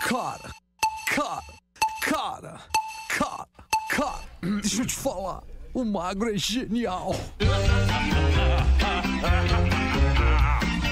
Cara, cara, cara, cara, cara, deixa eu te falar. O magro é genial.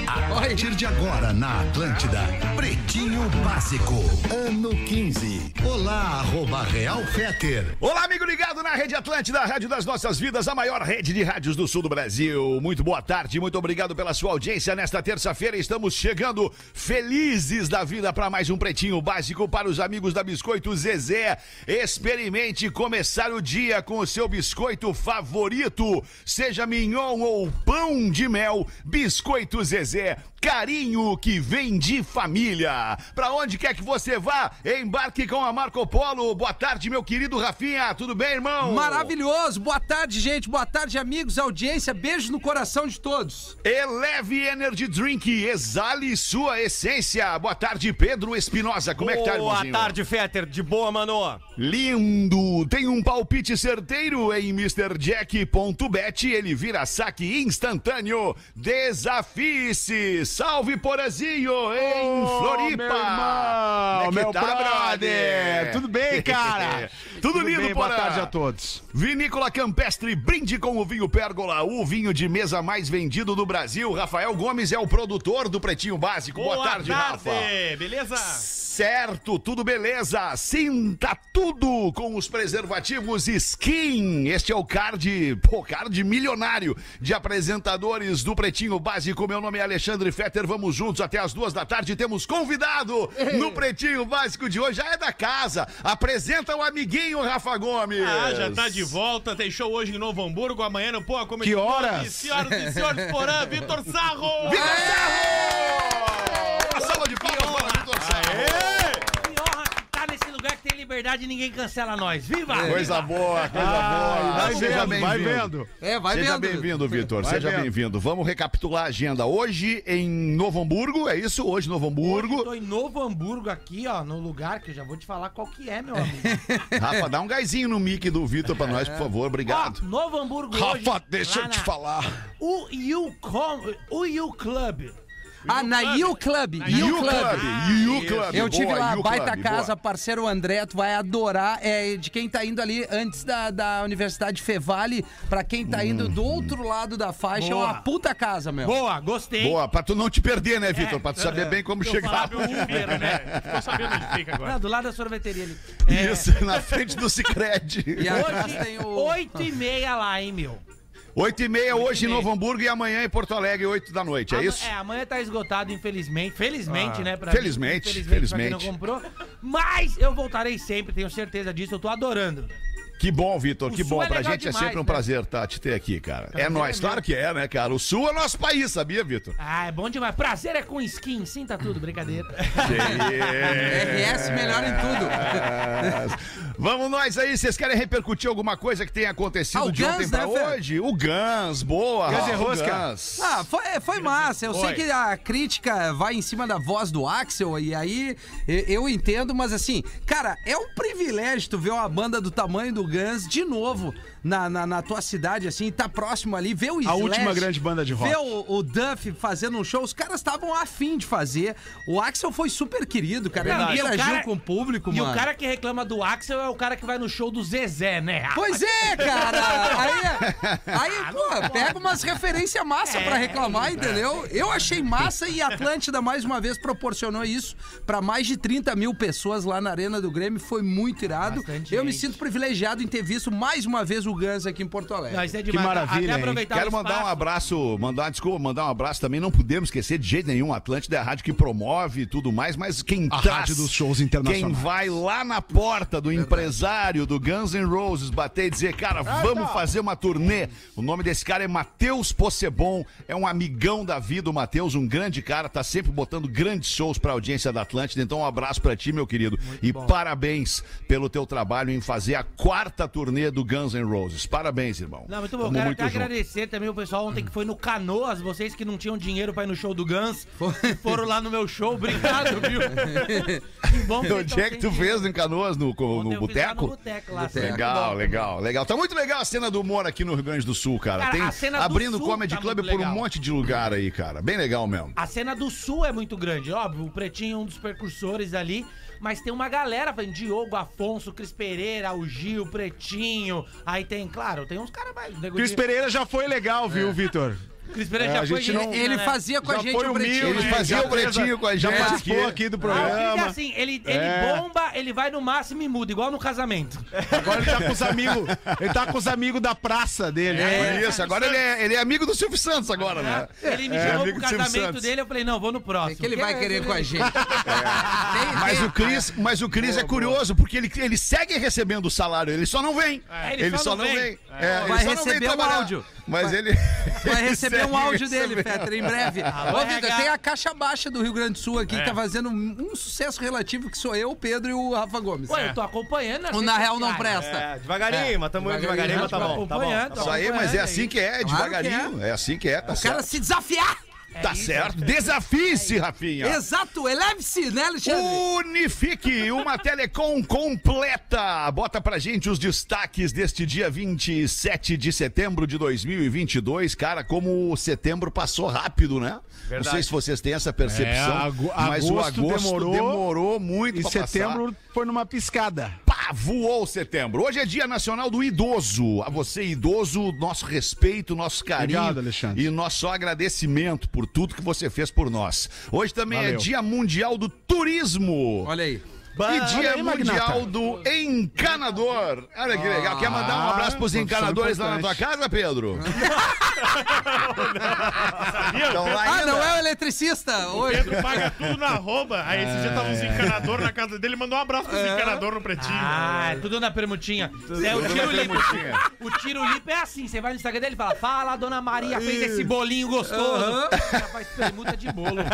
A partir de agora na Atlântida, Pretinho Básico, ano 15. Olá, arroba Real Feter. Olá, amigo ligado na Rede Atlântida, a rádio das nossas vidas, a maior rede de rádios do sul do Brasil. Muito boa tarde, muito obrigado pela sua audiência. Nesta terça-feira estamos chegando felizes da vida para mais um Pretinho Básico para os amigos da Biscoito Zezé. Experimente começar o dia com o seu biscoito favorito, seja mignon ou pão de mel. Biscoito Zezé, carinho que vem de família. Para onde quer que você vá, embarque com a Marco Polo. Boa tarde, meu querido Rafinha. Tudo bem, irmão? Maravilhoso. Boa tarde, gente. Boa tarde, amigos, audiência. Beijo no coração de todos. Eleve Energy Drink, exale sua essência. Boa tarde, Pedro Espinosa. Como é que tá, Boa irmãozinho? tarde, Fetter. De boa, mano. Lindo! Tem um palpite certeiro em MrJack.bet. Ele vira saque instantâneo. Desafie-se! Salve, Porazinho! Em Ô, Floripa! meu irmão, é que meu tá, brother? Tudo bem, cara? Tudo lindo, bem, boa Porã? tarde a todos. Vinícola Campestre, brinde com o vinho Pérgola, o vinho de mesa mais vendido do Brasil. Rafael Gomes é o produtor do Pretinho Básico. Boa, tarde, Rafa. Beleza? Certo, tudo beleza. Sinta tudo com os preservativos Skin. Este é o card, pô, card milionário de apresentadores do Pretinho Básico. Meu nome é Alexandre Fetter. Vamos juntos até as duas da tarde. Temos convidado no Pretinho Básico de hoje. Já é da casa. Apresenta o amiguinho Rafa Gomes. Ah, já tá de volta. Tem show hoje em Novo Hamburgo. Amanhã no Pô, como Que horas? Senhoras e senhores, Porã, Vitor Sarro. Vitor Sarro! Uma salva de palmas para Vitor Sarro. Que honra estar nesse lugar que tem liberdade e ninguém cancela nós. Viva! Coisa boa, coisa boa. vai Seja vendo, vai bem-vindo. vendo. É, vai Seja vendo. bem-vindo, Vitor. Seja bem-vindo. Vamos recapitular a agenda. Hoje em Novo Hamburgo, é isso? Hoje em Novo Hoje Hamburgo. tô em Novo Hamburgo aqui, ó, no lugar que eu já vou te falar qual que é, meu amigo. Rafa, dá um gásinho no mic do Vitor pra nós, por favor. ó, Obrigado. Novo Hamburgo Rafa, hoje, deixa eu te falar. UU Com, UU Club. Ah, na You Club. You Club. You Club. Eu tive lá, baita casa, parceiro André, tu vai adorar. É de quem tá indo ali antes da, da Universidade Fevale, pra quem tá indo do outro lado da faixa. É uma puta casa, meu. Boa, gostei. Boa, pra tu não te perder, né, Vitor? Pra tu saber bem como Eu chegar. Uber, né? Ficou sabendo onde fica agora. Não, do lado da sorveteria ali. Isso, na frente do Cicred. E atrás tem o... Oito e meia lá, hein, meu. Oito e meia hoje em meia. Novo Hamburgo e amanhã em Porto Alegre, oito da noite, é Ama- isso? É, amanhã tá esgotado, infelizmente. Felizmente, né? Pra Felizmente, mim, felizmente. Pra quem não comprou. Mas eu voltarei sempre, tenho certeza disso. Eu tô adorando. Que bom, Vitor, O que Sul bom. é pra legal gente é demais, sempre um né? prazer tá, te ter aqui, cara. É Prazer nóis, é claro que é, né, cara? O Sul é nosso país, sabia, Vitor? Ah, é bom demais. Prazer é com skin, sinta tudo, brincadeira. RS melhor em tudo. Vamos nós aí, vocês querem repercutir alguma coisa que tenha acontecido Ah, de Guns, ontem pra né, hoje? O Gans, boa. Guns e o Rosca. Guns. Ah, foi, foi massa. Eu sei Foi. que a crítica vai em cima da voz do Axel, e aí eu entendo, mas assim, cara, é um privilégio tu ver uma banda do tamanho do Guns de novo na, na, na tua cidade, assim, tá próximo ali, ver o Slash, última grande banda de rock. Ver o, o Duff fazendo um show, os caras estavam afim de fazer. O Axel foi super querido, cara. Não, Ele e interagiu cara- com o público, E mano. o cara que reclama do Axel é o cara que vai no show do Zezé, né? Pois é, cara! Aí, aí pô, pega umas referências massa pra reclamar, entendeu? Eu achei massa e a Atlântida, mais uma vez, proporcionou isso pra mais de 30 mil pessoas lá na Arena do Grêmio. Foi muito irado. Bastante Eu me gente. sinto privilegiado em ter visto mais uma vez o Guns aqui em Porto Alegre. É demais. maravilha, Até hein? aproveitar Quero mandar um espaço. abraço, mandar, desculpa, mandar um abraço também. Não podemos esquecer de jeito nenhum. Atlântida é a rádio que promove e tudo mais, mas quem A traz, rádio dos shows Quem internacionais. vai lá na porta do empresário do Guns N' Roses bater e dizer, cara, vamos fazer uma turnê. O nome desse cara é Matheus Possebon, é um amigão da vida, o Matheus, um grande cara, tá sempre botando grandes shows pra audiência da Atlântida. Então, um abraço pra ti, meu querido. e parabéns pelo teu trabalho em fazer a quarta turnê do Guns N' Roses. Parabéns, irmão. Não, muito bom. Tamo Quero muito junto. agradecer também o pessoal ontem que foi no Canoas, vocês que não tinham dinheiro pra ir no show do Guns, foram lá no meu show. Obrigado, viu? Que bom que Onde é que tu fez em Canoas, no, no no boteco? boteco lá. Boteco. Legal, legal, legal. Tá muito legal a cena do humor aqui no Rio Grande do Sul, cara. Cara, Tem a cena do abrindo Sul Comedy tá Club por um monte de lugar aí, cara. Bem legal mesmo. A cena do Sul é muito grande, óbvio. O Pretinho é um dos precursores ali. Mas tem uma galera, vem Diogo, Afonso, Cris Pereira, o Gil, Pretinho. Aí tem, claro, tem uns caras mais. Cris Pereira já foi legal, viu, Vitor? Cris Pereira É, já a foi gente não- Ele né? fazia com a Já gente o pretinho. Ele fazia já o pretinho com a Já gente. participou aqui do Ah, o Cris programa. é assim, ele, ele É. bomba, ele vai no máximo e muda, igual no casamento. Agora ele tá com os amigos. Ele tá com os amigos da praça dele. Por isso, agora ele é, ele é amigo do Silvio Santos agora, né? Ele me É, chamou pro casamento dele, eu falei, não, vou no próximo. É que ele vai querer com a gente. Tem- Mas tem- o Cris, mas o Cris é curioso, porque ele, ele segue recebendo o salário, ele só não vem. É, ele, só, não vem. É, ele Vai só não vem receber trabalhar. áudio. Mas ele. Vai ele receber um segue áudio dele. Fetter, em breve. Alô, Ô, Vitor, tem a Caixa Baixa do Rio Grande do Sul aqui, que tá fazendo um, um sucesso relativo, que sou eu, o Pedro e o Rafa Gomes. Ué, eu tô acompanhando. O Na Real não presta. É, devagarinho, mas tamo indo devagarinho, mas tá bom. Tá bom. acompanhando, tô Isso aí, mas é assim que é, devagarinho. que É assim que é, tá O cara certo. se desafiar. Tá certo. Desafie-se, Rafinha. Exato, eleve-se, né, Alexandre? Unifique, uma telecom completa. Bota pra gente os destaques deste dia 27 de setembro de 2022. Cara, como o setembro passou rápido, né? Não sei se vocês têm essa percepção, É, mas o agosto demorou, demorou, muito E pra setembro foi numa piscada. Pá, voou setembro. Hoje é Dia Nacional do Idoso. A você, idoso, nosso respeito, nosso carinho Obrigado, Alexandre. e nosso agradecimento por tudo que você fez por nós. Hoje também é Valeu. Dia Mundial do Turismo. Olha aí. E Olha Dia aí, Mundial Magnata. do Encanador. Olha que legal. Quer mandar um abraço pros encanadores lá na tua casa, Pedro? Então lá Ah, não é o eletricista hoje. Pedro paga tudo na arroba. Aí esse dia tava uns encanador na casa dele, mandou um abraço pros encanador no pretinho. Ah, é tudo na permutinha. É o tiro lipo. O tiro lipo é assim, você vai no Instagram dele e fala, fala, dona Maria fez esse bolinho gostoso. Já faz permuta de bolo. É.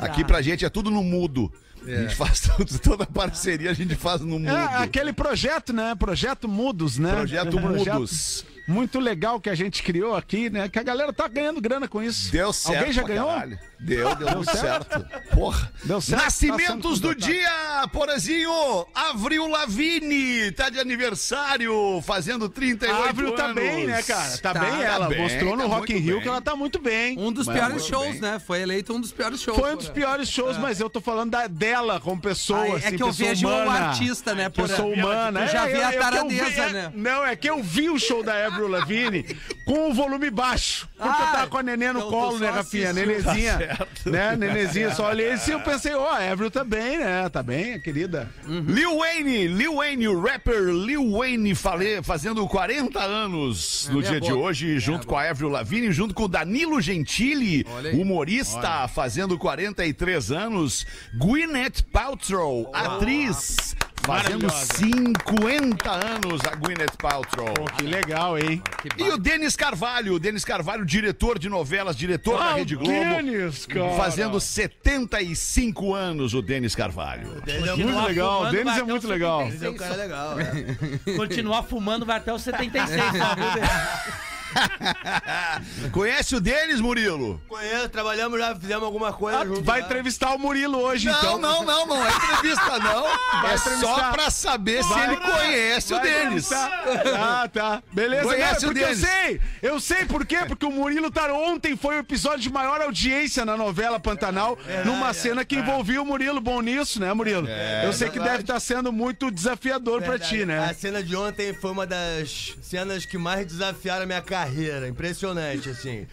Aqui pra gente é tudo no mudo. A gente faz tudo, toda parceria a gente faz no mudo. É aquele projeto, né? Projeto Mudos, né? Projeto Um Mudos. Muito legal que a gente criou aqui, né? Que a galera tá ganhando grana com isso. Deu certo. Alguém já ganhou? caralho. Deu, deu, muito certo. Porra. Deu certo? Nascimentos Tá do dia, Porazinho. Avril Lavigne, tá de aniversário, fazendo 38 A Avril anos. tá bem, né, cara? Tá, Tá, bem, tá ela bem, mostrou no tá Rock in Rio bem. que ela tá muito bem. Um dos Mas piores shows, bem. né? Foi eleito um dos piores shows. Foi um dos piores shows, mas eu tô falando da, dela como pessoa, Ah, é assim, que eu pessoa vejo o humana. artista, né, por- Pessoa humana. Tu já É, vi eu- a é eu taradeza, vi- é- né? Não, é que eu vi o show da Avril Lavigne com o volume baixo. Porque eu Ah, tava com a neném no então colo, né, Rafinha? assistiu. Nenezinha. Né, nenezinha. Só olhei assim eu pensei, ó, a Avril tá bem, né? Tá bem, querida. Lil Wayne, Lil Wayne, o rapper Lil Wayne fale- fazendo 40 anos no minha dia de boca. hoje, junto com a Avril Lavigne, junto com o Danilo Gentili, Olha humorista, fazendo 43 anos. Gwyneth Paltrow, atriz, fazendo Maravilhosa. 50 anos a Gwyneth Paltrow. Que legal, hein? E o Denis Carvalho, o Denis Carvalho, diretor de novelas, diretor da Ah, o Rede Globo. Denis, cara. Fazendo 75 anos o Denis Carvalho. Muito legal, o Denis é muito legal. 76. Esse é um cara legal, é. Continuar fumando vai até os 76, só, viu, Bê? Conhece o Denis, Murilo? Conheço, trabalhamos já, fizemos alguma coisa Ah, junto. vai já. entrevistar o Murilo hoje, Não, então. não, não, não é entrevista, não. é só pra saber se ele conhece o Vai Denis. entrevistar. Ah, tá. Beleza, Conhece não, o porque eu Denis. sei. Eu sei por quê? Porque o Murilo tá ontem foi o episódio de maior audiência na novela Pantanal, numa cena que envolvia o Murilo bom nisso, né, Murilo? eu sei que deve estar sendo muito desafiador pra ti, A né? cena de ontem foi uma das cenas que mais desafiaram a minha carreira. Impressionante, assim.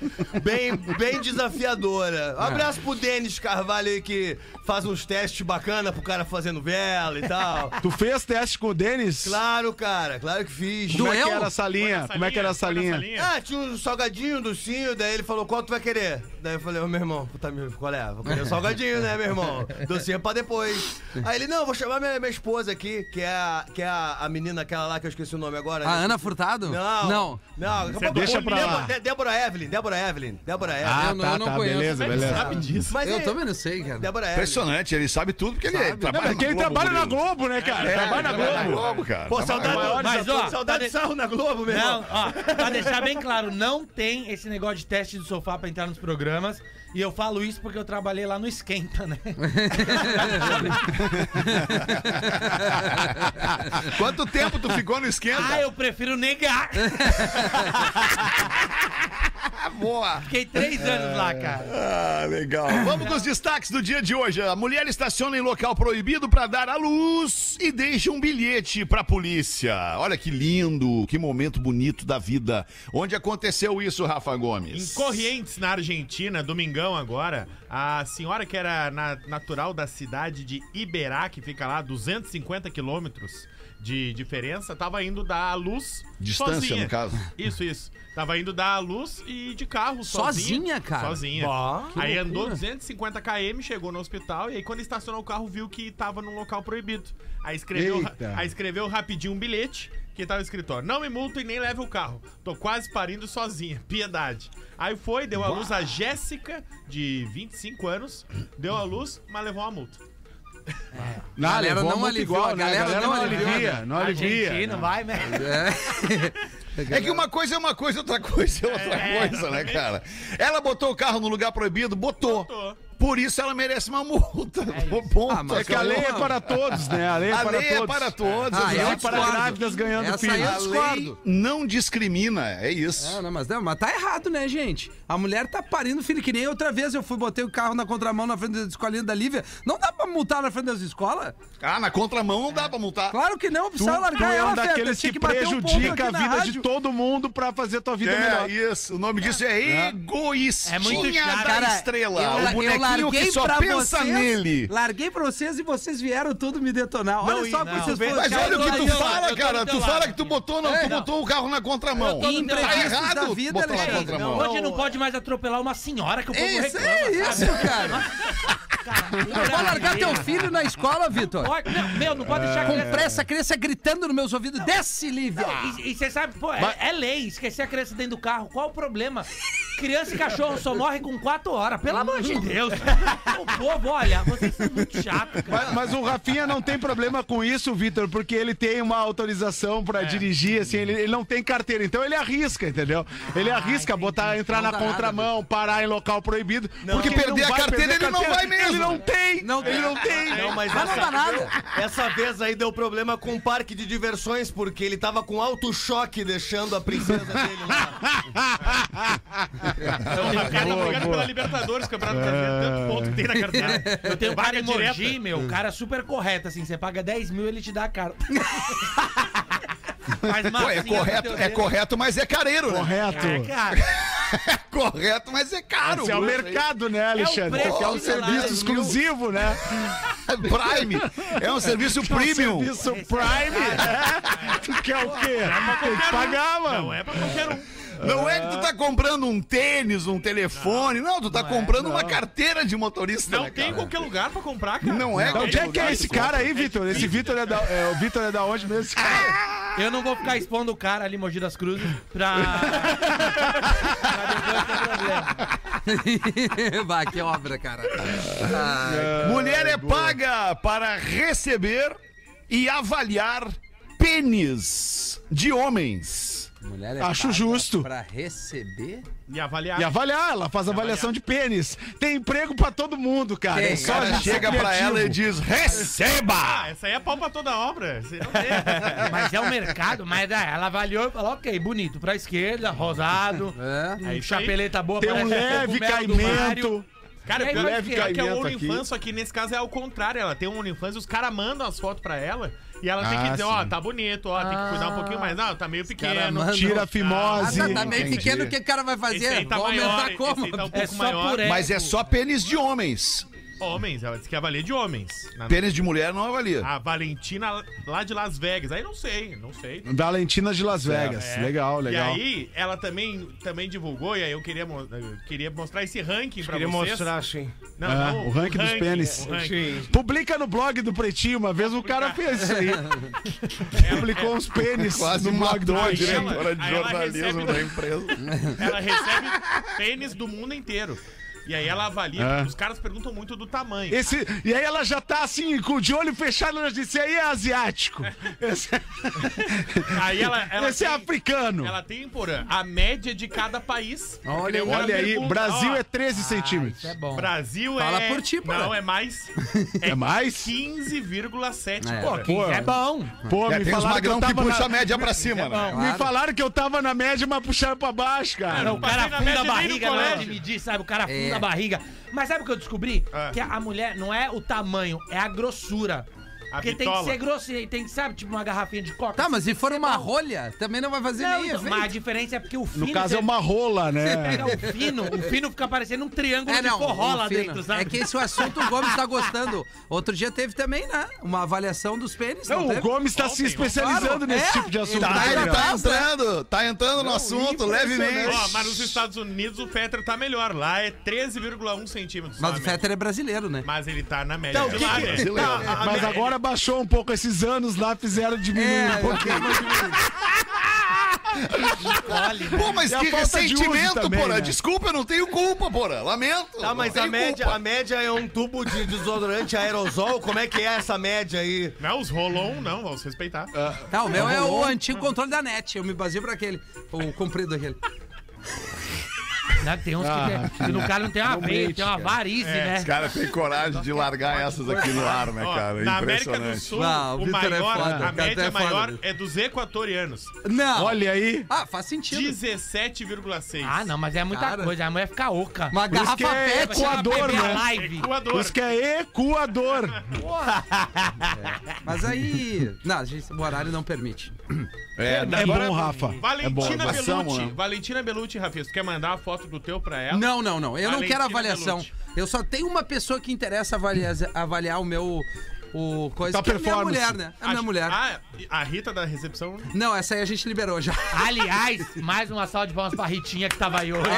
Bem, bem desafiadora. Um abraço pro Denis Carvalho aí que faz uns testes bacana pro cara fazendo vela e tal. Tu fez teste com o Denis? Claro, cara, claro que fiz. Como é que era essa linha? Como é que era essa linha? Ah, tinha um salgadinho, um docinho, daí ele falou, qual tu vai querer? Daí eu falei, ô meu irmão, puta meu, qual é? Vou querer um salgadinho, né, meu irmão? Docinho é pra depois. Aí ele, não, vou chamar minha, minha esposa aqui, que é, a, que é a, a menina, aquela lá que eu esqueci o nome agora. A Ana Furtado? Não. Não. Não, daqui a pouco- deixa pra lá. Débora, Débora Evelyn, Débora Evelyn, Débora Evelyn. Ah, Eu não- tá, eu não tá, conheço. beleza, beleza. Sabe disso. Mas Eu é- também não sei, cara. Débora Evelyn. Impressionante, ele sabe tudo porque ele É, trabalha porque na ele Globo, trabalha na. Globo, né, cara? É, trabalha na trabalha Globo. Globo, cara. Pô, saudade, na. Mas, ó, saudade de sarro na Globo, meu Não, ó, pra deixar bem claro, não tem esse negócio de teste de sofá pra entrar nos programas. E eu falo isso porque eu trabalhei lá no Esquenta, né? Quanto tempo tu ficou no esquenta? Ah, eu prefiro negar. boa. Fiquei três anos lá, cara. Ah, legal. Vamos com os destaques do dia de hoje. A mulher estaciona em local proibido para dar à luz e deixa um bilhete para a polícia. Olha que lindo, que momento bonito da vida. Onde aconteceu isso, Rafa Em Gomes? Corrientes, na Argentina, domingão agora, a senhora que era na- natural da cidade de Iberá, que fica lá a 250 quilômetros de diferença, tava indo dar a luz Distância, sozinha. no caso. Isso, isso. Tava indo dar a luz e de carro sozinha. Sozinha, cara? Sozinha. Bah, aí loucura. andou 250 km, chegou no hospital e aí quando estacionou o carro viu que tava num local proibido. Aí escreveu, Eita. aí escreveu rapidinho um bilhete que tava escrito, ó, não me multa e nem leve o carro. Tô quase parindo sozinha, piedade. Aí foi, deu a luz a Jéssica, de 25 anos, deu a luz, mas levou uma multa. Não, Galera levou não aliviou, igual, a né? A galera galera não não alivia, não alivia. Argentino, vai, né? É que uma coisa é uma coisa, outra coisa é outra coisa, né, cara? Ela botou o carro no lugar proibido? Botou. Botou. Por isso ela merece uma multa. Ponto. Ah, mas É que a lei é para todos, né? A lei é A para lei todos. é para todos. Ah, exato. para grávidas ganhando Essa aí filhos. eu A discordo. lei não discrimina, é isso. É, não, mas, não, mas tá errado, né, gente? A mulher tá parindo filho, que nem outra vez eu fui, botei o carro na contramão na frente da escolinha da Lívia. Não dá pra multar na frente das escolas? Ah, na contramão não dá pra multar. Claro que não, Tu, precisa tu largar é ela, um Feta. daqueles Tinha que, bater um prejudica a vida de todo mundo pra fazer tua vida É, melhor. isso. O nome disso é egoístinha É muito da Cara, estrela. eu, o bonequinho larguei que só pra pensa vocês, nele. Larguei pra vocês e vocês vieram tudo me detonar. Olha Não, só não, vocês foram. Mas Cara, olha o que tu fala, cara. Tu fala lado que tu botou, não, É, tu não. botou o carro na contramão. Tá errado vida, botar na Alexandre. contramão. Hoje não pode mais atropelar uma senhora que o povo Isso, reclama. é isso, sabe? cara. Cara, Vai largar teu filho na escola, Vitor? Pode- não, meu, não pode deixar a Com criança- pressa, a criança gritando nos meus ouvidos. Desce, Lívia! E você sabe, pô, é, é lei. Esquecer a criança dentro do carro. Qual o problema? Criança e cachorro só morrem com 4 horas. Pelo amor de Deus. O povo, olha, vocês são muito chatos, cara. Mas, mas o Rafinha não tem problema com isso, Vitor, porque ele tem uma autorização pra dirigir, assim, ele, ele não tem carteira, então ele arrisca, entendeu? Ele arrisca botar, entrar na Não contramão, parar em local proibido. Porque perder a carteira, perder ele não vai mesmo. Ele não tem! Não ele tem. não tem! Não, mas Mas não essa, dá nada. essa vez aí deu problema com o parque de diversões, porque ele tava com alto choque deixando a princesa dele lá. Então, o cara tá brigando pela Libertadores, Campeonato Brasileiro, tanto ponto que tem na carteira. Eu tenho um cara em. Mogi, meu, o cara é super correto, assim. Você paga 10 mil, ele te dá a carta. Mas, Pô, é correto, é correto, mas é careiro, né? Correto. É, cara. É correto, mas é caro. Esse é o mercado, né, Alexandre? preço Isso aqui é um serviço exclusivo, né? Prime. É um serviço premium. Serviço Prime. É. Tu quer o quê? Tem que pagar, mano. Não é pra qualquer um. Não é que tu tá comprando um tênis, um telefone. Não, tu tá comprando uma carteira de motorista. Não né, tem em qualquer lugar pra comprar, cara. Não é Então, onde é que é esse que cara aí, Vitor? Esse Vitor é da. é, o Vitor é da onde mesmo? esse cara? Eu não vou ficar expondo o cara ali, Mogi das Cruzes, pra. pra depois ter problema. Vai, que obra, cara. Ai, Mulher é paga para receber e avaliar pênis de homens. Mulher é Acho justo. Pra receber? E avaliar. E avaliar, ela faz avaliação de pênis. Tem emprego pra todo mundo, cara. Tem, é só cara a gente ser chega pra ela e diz: receba! Ah, essa aí é pau pra toda obra. Mas é o mercado, mas ah, ela avaliou e falou, ok, bonito, pra esquerda, rosado, É. um aí. chapeleta boa, Tem um leve caimento. Cara, E aí, pior, leve que- pior que é o caimento aqui. OnlyFans, só que nesse caso é ao contrário. Ela tem um OnlyFans e os caras mandam as fotos pra ela. E ela tem que Ah, dizer, sim. ó, tá bonito, ó, tem que cuidar um pouquinho mais. Não, tá meio pequeno. Tira a Ah, fimose. tá, tá meio Entendi. pequeno, o que o cara vai Esse fazer? aí tá Vou maior, aumentar esse como? aí tá um É pouco só maior. por. Mas é só pênis de homens. Homens, ela disse que avalia de homens. Na- Pênis de mulher não avalia. A Valentina lá de Las Vegas. Aí não sei, não sei. Valentina de Las Vegas. É. Legal, legal. E aí, ela também, também divulgou, e aí eu queria, eu queria mostrar esse ranking pra Queria vocês. mostrar, sim. Não, É, não, o ranking dos pênis. ranking. Sim. Publica no blog do Pretinho. Uma vez o cara fez isso aí. Publicou uns pênis Quase no blog do diretora de jornalismo recebe- da empresa. Ela recebe pênis do mundo inteiro. E aí ela avalia, É. os caras perguntam muito do tamanho. Esse, e aí ela já tá assim, com o de olho fechado, ela disse, aí é asiático. Esse, Aí ela, ela esse é tem- africano. Ela tem, Porã, a média de cada país. Olha Olha aí, pergunta, Brasil ó, é 13 Isso centímetros. é bom. Brasil Fala é. por ti, Porã. Não, é mais. É mais? 15,7. É. Porã. Pô, É bom. Pô, É, me falaram que eu que tava puxa a na... média pra cima, né? bom. Me Claro. falaram que eu tava na média, mas puxaram pra baixo, cara. Não, o cara na afunda a barriga, não é de medir, sabe? O cara afunda É. a barriga. Mas sabe o que eu descobri? Ah. Que a mulher não é o tamanho, é a grossura. Porque tem que ser grosso, e tem que, sabe, tipo uma garrafinha de coca. Tá, mas se for uma rolha, também não vai fazer Não, nem então, efeito. mas a diferença é porque o fino... No caso é uma rola, Você né? pega o fino, o fino fica parecendo um triângulo É, de não, lá fino. dentro, sabe? É que esse o assunto o Gomes tá gostando. Outro dia teve também, né? Uma avaliação dos pênis, não, Não, o teve? Gomes tá se Ontem, especializando claro, nesse é, tipo de assunto. ele Tá, na tá casa. entrando, tá entrando no assunto levemente. Ó, mas nos Estados Unidos o Fetter tá melhor. Lá é 13,1 centímetros. Mas só o. Fetter é brasileiro, né? Mas ele tá na média Então, de que lá, que- né? Tá, Mas agora baixou um pouco esses anos lá, fizeram diminuir É, um pouquinho. Pô, mas E que falta de uso ressentimento, também, porra. né? Desculpa, eu não tenho culpa, porra. Lamento. Tá, mas não a média, culpa. a média é um tubo de desodorante aerosol? Como é que é essa média aí? Não, os rolon não, vamos respeitar. Tá, o meu é o antigo controle da net. Eu me baseio pra aquele. O comprido aquele. Né, Tem uns Ah, que, tem, que no cara não tem uma não veia, tem uma varize, né? Os caras têm coragem de largar essas aqui no ar, né, cara? na América do Impressionante. Sul, Ah, o o é maior, foda, a média é maior é dos equatorianos. Não. Olha aí. Ah, faz sentido. 17,6. Ah, não, mas é muita Cara. coisa, a mulher fica oca. Uma Por garrafa que é pet. Equador, né? live. Por Equador. isso que é ecoador. Mas aí. Não, a gente, o horário não permite. É, É agora- bom, Rafa. É bom. Valentina né? Valentina Belucci, Rafa, tu quer mandar a foto do teu pra ela? Não, não, não. Eu não Valentina quero avaliação. Belucci. Eu só tenho uma pessoa que interessa avaliar, avaliar o meu. O coisa Tua que é a minha mulher, né? É a minha Acho- mulher. Ah, a Rita da recepção. Não, essa aí a gente liberou já. Aliás, mais uma salva de palmas pra Ritinha que tava aí hoje.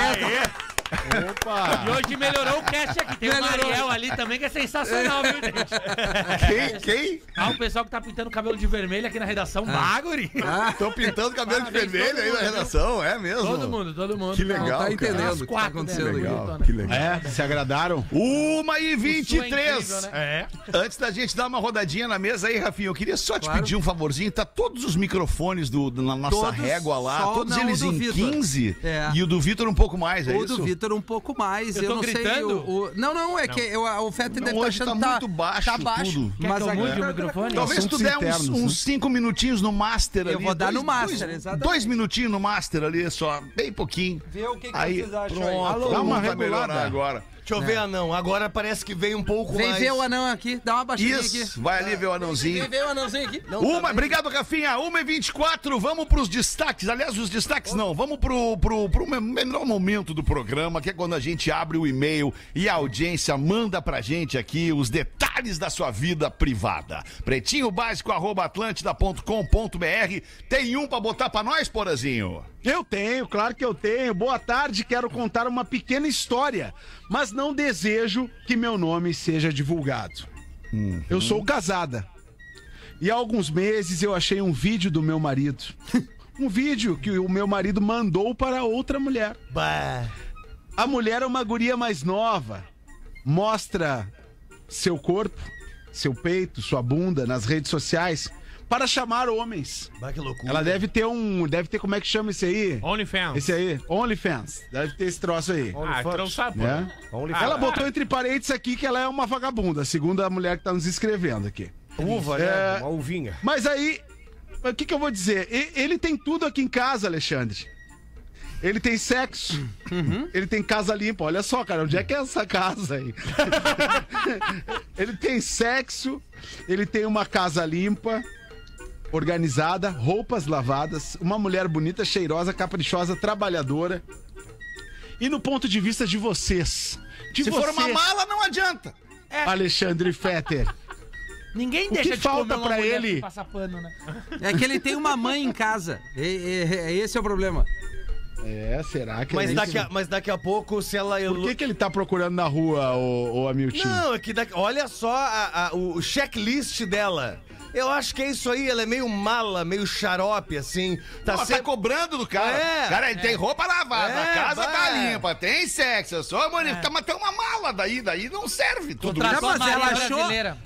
Opa! E hoje melhorou o cast aqui. Tem o Melhorou. Mariel ali também, que é sensacional, viu, gente? Quem? Quem? Ah, o pessoal que tá pintando o cabelo de vermelho aqui na redação. Baguri. Estão pintando cabelo de Parabéns, vermelho todo aí na redação, é mesmo? Todo mundo, todo mundo. Que legal, Não tá entendendo o que tá quatro, acontecendo né? Legal, que legal. É, se agradaram? Uma e O é 23. incrível, né? É. Antes da gente dar uma rodadinha na mesa aí, Rafinha, eu queria só te Claro. pedir um favorzinho. Tá todos os microfones do, do- na nossa Todos, régua lá, todos o eles em Vitor. 15 É. e o do Vitor um pouco mais, é o isso? Vitor um pouco mais. Eu Eu, tô não sei. gritando? O, o- não, não, é que eu, o Fetter Não, deve estar achando tá que muito baixo Tá baixo. tudo. Quer Mas que eu mude agora- o microfone? Talvez tu der uns, internos, uns né? cinco minutinhos no Master Eu ali. vou dar dois- no Master, dois- exatamente. Dois minutinhos no Master ali só, bem pouquinho. Vê o que, que Aí, vocês acham pronto, aí. Alô, dá uma regulada. agora. Deixa eu ver, anão. Agora parece que veio um pouco Vem mais. ver o anão aqui, dá uma baixadinha Isso, aqui. vai ali ver o anãozinho. Vem ver o anãozinho aqui. Não, Uma, tá obrigado, Rafinha. Uma e 24, vamos pros destaques. Aliás, os destaques não, vamos pro, pro, pro me- menor momento do programa, que é quando a gente abre o e-mail e a audiência manda pra gente aqui os detalhes da sua vida privada. Pretinho básico, arroba atlântida.com.br. Tem um pra botar pra nós, Porazinho? Eu tenho, claro que eu tenho. Boa tarde, quero contar uma pequena história, mas não desejo que meu nome seja divulgado. Eu sou casada. E há alguns meses eu achei um vídeo do meu marido. Um vídeo que o meu marido mandou para outra mulher. Bah. A mulher é uma guria mais nova. Mostra seu corpo, seu peito, sua bunda nas redes sociais para chamar homens. Bah, que loucura. Ela deve ter um. Deve ter, como é que chama esse aí? OnlyFans. Esse aí, OnlyFans. Deve ter esse troço aí. Ah, sabe, pô. Né? Ah, Ela botou entre parênteses aqui que ela é uma vagabunda, segundo a mulher que tá nos escrevendo aqui. Uva, É. né? Uma uvinha. Mas aí, o que, que eu vou dizer? Ele tem tudo aqui em casa, Alexandre. Ele tem sexo, ele tem casa limpa. Olha só, cara, onde é que é essa casa aí? ele tem sexo, ele tem uma casa limpa, organizada, roupas lavadas, uma mulher bonita, cheirosa, caprichosa, trabalhadora. E no ponto de vista de vocês, de Se você, for uma mala, não adianta. Alexandre Fetter, Ninguém O deixa que de falta comer uma pra ele? que passa pano, né? É que ele tem uma mãe em casa. E- e- e- esse é o problema. É, será que Mas é daqui, isso? a, mas daqui a pouco, se ela. Por que, que ele tá procurando na rua, o, o Hamilton? Não, é que daqui, olha só a- a- o checklist dela. Eu acho que é isso aí, ela é meio mala, meio xarope, assim. Tá Pô, tá sempre. cobrando do cara. É. cara, ele tem roupa lavada, É, a casa tá vai. limpa, tem sexo, eu sou bonito. Tá, mas tem uma mala daí, daí não serve tudo isso. Mas ela achou,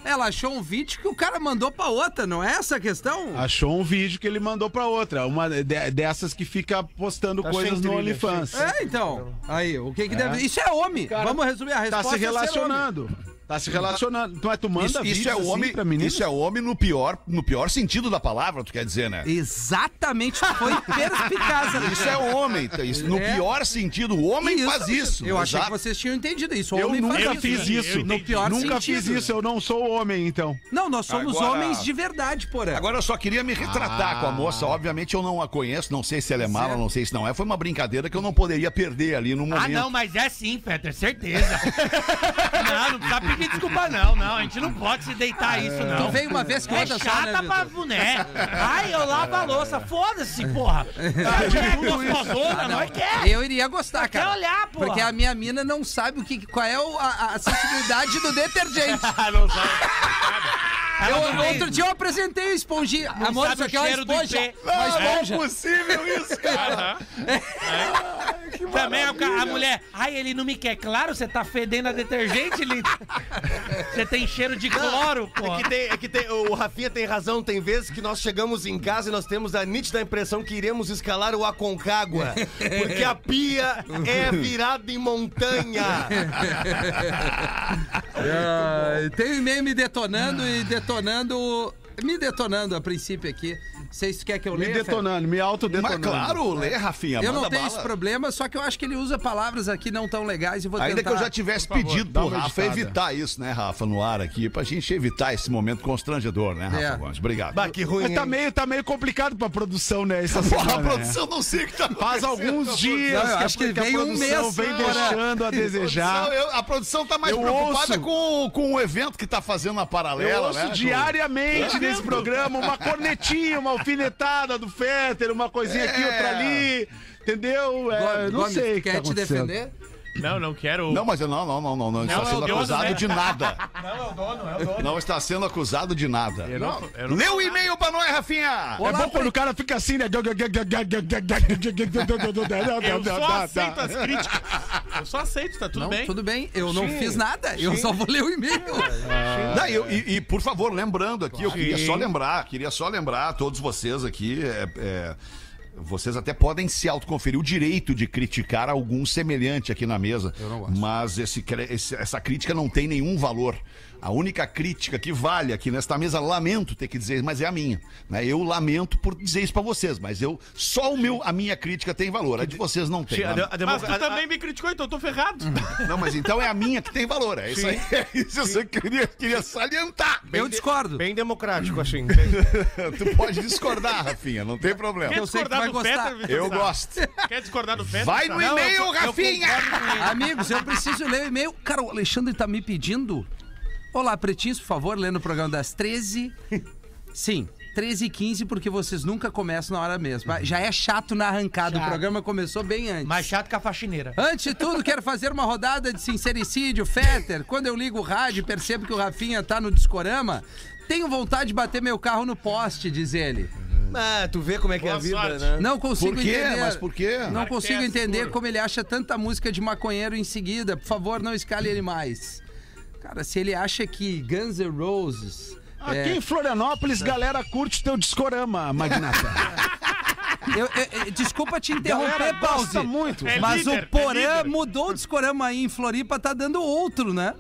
ela achou um vídeo que o cara mandou pra outra, não é essa a questão? Achou um vídeo que ele mandou pra outra. Uma de- dessas que fica postando Tá coisas sem no OnlyFans. É, então. Aí, o que que deve... Isso é homem. Vamos resumir a Tá resposta. se é ser homem. relacionando. Tá se relacionando. Tu, mas tu manda Isso, isso é assim homem, pra menina? isso é homem no pior, no pior sentido da palavra, tu quer dizer, né? Exatamente, foi perspicaz. ali. Isso é homem, tá? isso, no É. pior sentido, o homem Isso, faz isso. Eu achei que vocês tinham entendido isso. O Eu homem nunca faz fiz Eu isso. No pior Nunca sentido. fiz isso. Eu não sou homem, então. Não, nós somos Agora- homens de verdade, porra. Agora eu só queria me retratar Ah. com a moça. Obviamente eu não a conheço, não sei se ela é mala, não sei se não é. Foi uma brincadeira que eu não poderia perder ali no momento. Ah, não, mas é sim, Peter, certeza. não, não precisa desculpa, não, não. A gente não pode se deitar isso, Tu não. veio uma vez que É outra só, né, chata pra boné. Ai, eu lavo a louça. Foda-se, porra. É gostosona, nós quer. Eu iria gostar, Quer cara. olhar, porra. Porque a minha mina não sabe o que, qual é a, a sensibilidade do detergente. Ah, não sabe. Eu, não outro dia eu apresentei o esponjinha. Amor, sabe isso aqui é uma cheiro do esponja. IP. Uma esponja. possível isso, cara. Também a, a mulher, ai, ele não me quer. Claro, você tá fedendo a detergente, lindo. Você tem cheiro de cloro, pô. É que, tem, é que tem, o Rafinha tem razão, tem vezes que nós chegamos em casa e nós temos a nítida impressão que iremos escalar o Aconcagua, porque a pia é virada em montanha. Ah, tem um e-mail me detonando e detonando detonando me detonando a princípio aqui. Vocês querem que eu Me leia? Fé? detonando, me Mas autodetonando. claro, lê, Rafinha. Eu não tenho bala. esse problema, só que eu acho que ele usa palavras aqui não tão legais e vou Ainda tentar... que eu já tivesse Por favor, pedido dá pro Rafa editada. evitar isso, né, Rafa, no ar aqui, pra gente evitar esse momento constrangedor, né, Rafa É. Gomes? Obrigado. Bah, que ruim, Mas tá meio, tá meio complicado pra produção, né? Essa Porra, semana, a né? produção não sei o que tá Faz alguns dias Não, eu que, acho que a, que a vem um produção mês vem deixando a desejar. produção- eu- a produção tá mais Eu preocupada ouço. com, com o evento que tá fazendo na Eu paralela, ouço né? diariamente nesse programa uma cornetinha, uma alfinetada do Fetter, uma coisinha aqui, É. outra ali. Entendeu? É, Gomes, não sei o que quer tá te defender? Não, não quero. Não, mas eu- não, não, não, não, não está é sendo acusado né? de nada. Não, é o dono, é o dono. Não está sendo acusado de nada. Eu não- eu não- Lê o e-mail pra nós, Rafinha! É bom quando o cara fica assim, né? Eu só aceito as críticas. Eu só aceito, tá tudo não, bem. tudo bem. Eu não fiz nada. Eu só vou ler o e-mail. Não, eu- e, e, por favor, lembrando aqui, eu queria Sim. só lembrar, queria só lembrar a todos vocês aqui, é, é, vocês até podem se autoconferir. O direito de criticar algum semelhante aqui na mesa, mas esse, esse- essa crítica não tem nenhum valor. A única crítica que vale aqui nesta mesa, lamento ter que dizer, mas é a minha. Né? Eu lamento por dizer isso pra vocês, mas eu só o meu, a minha crítica tem valor, a de vocês não tem. Sim, a a Mas tu a- também me criticou, então eu tô ferrado. Não, mas então é a minha que tem valor, é isso aí. É isso eu queria, queria salientar. Eu discordo. Bem democrático, assim. Tu pode discordar, Rafinha, não tem problema. Quer Eu sei que discordar vai do? Vitor Eu gosto. Quer discordar do Fetter? Vai no e-mail, Rafinha! Amigos, eu preciso ler o e-mail. Cara, o Alexandre tá me pedindo. Olá, pretinhos, por favor, lendo o programa das 13. Sim, 13 e 15, porque vocês nunca começam na hora mesma. Já é chato na arrancada, o Chato. programa começou bem antes. Mais chato que a faxineira. Antes de tudo, quero fazer uma rodada de sincericídio, Fetter. Quando eu ligo o rádio e percebo que o Rafinha tá no discorama, tenho vontade de bater meu carro no poste, diz ele. Ah, tu vê como é que é a Boa vida, sorte. né? Não consigo Por quê? entender. Mas por quê? Não consigo entender como ele acha tanta música de maconheiro em seguida. Por favor, não escale ele mais. Cara, se ele acha que Guns N' Roses. Aqui é, em Florianópolis, galera curte teu discorama, Magnata. eu- eu- eu- desculpa te interromper, Pause. gosta muito. É Mas líder, o Porã é mudou o discorama aí em Floripa, tá dando outro, né?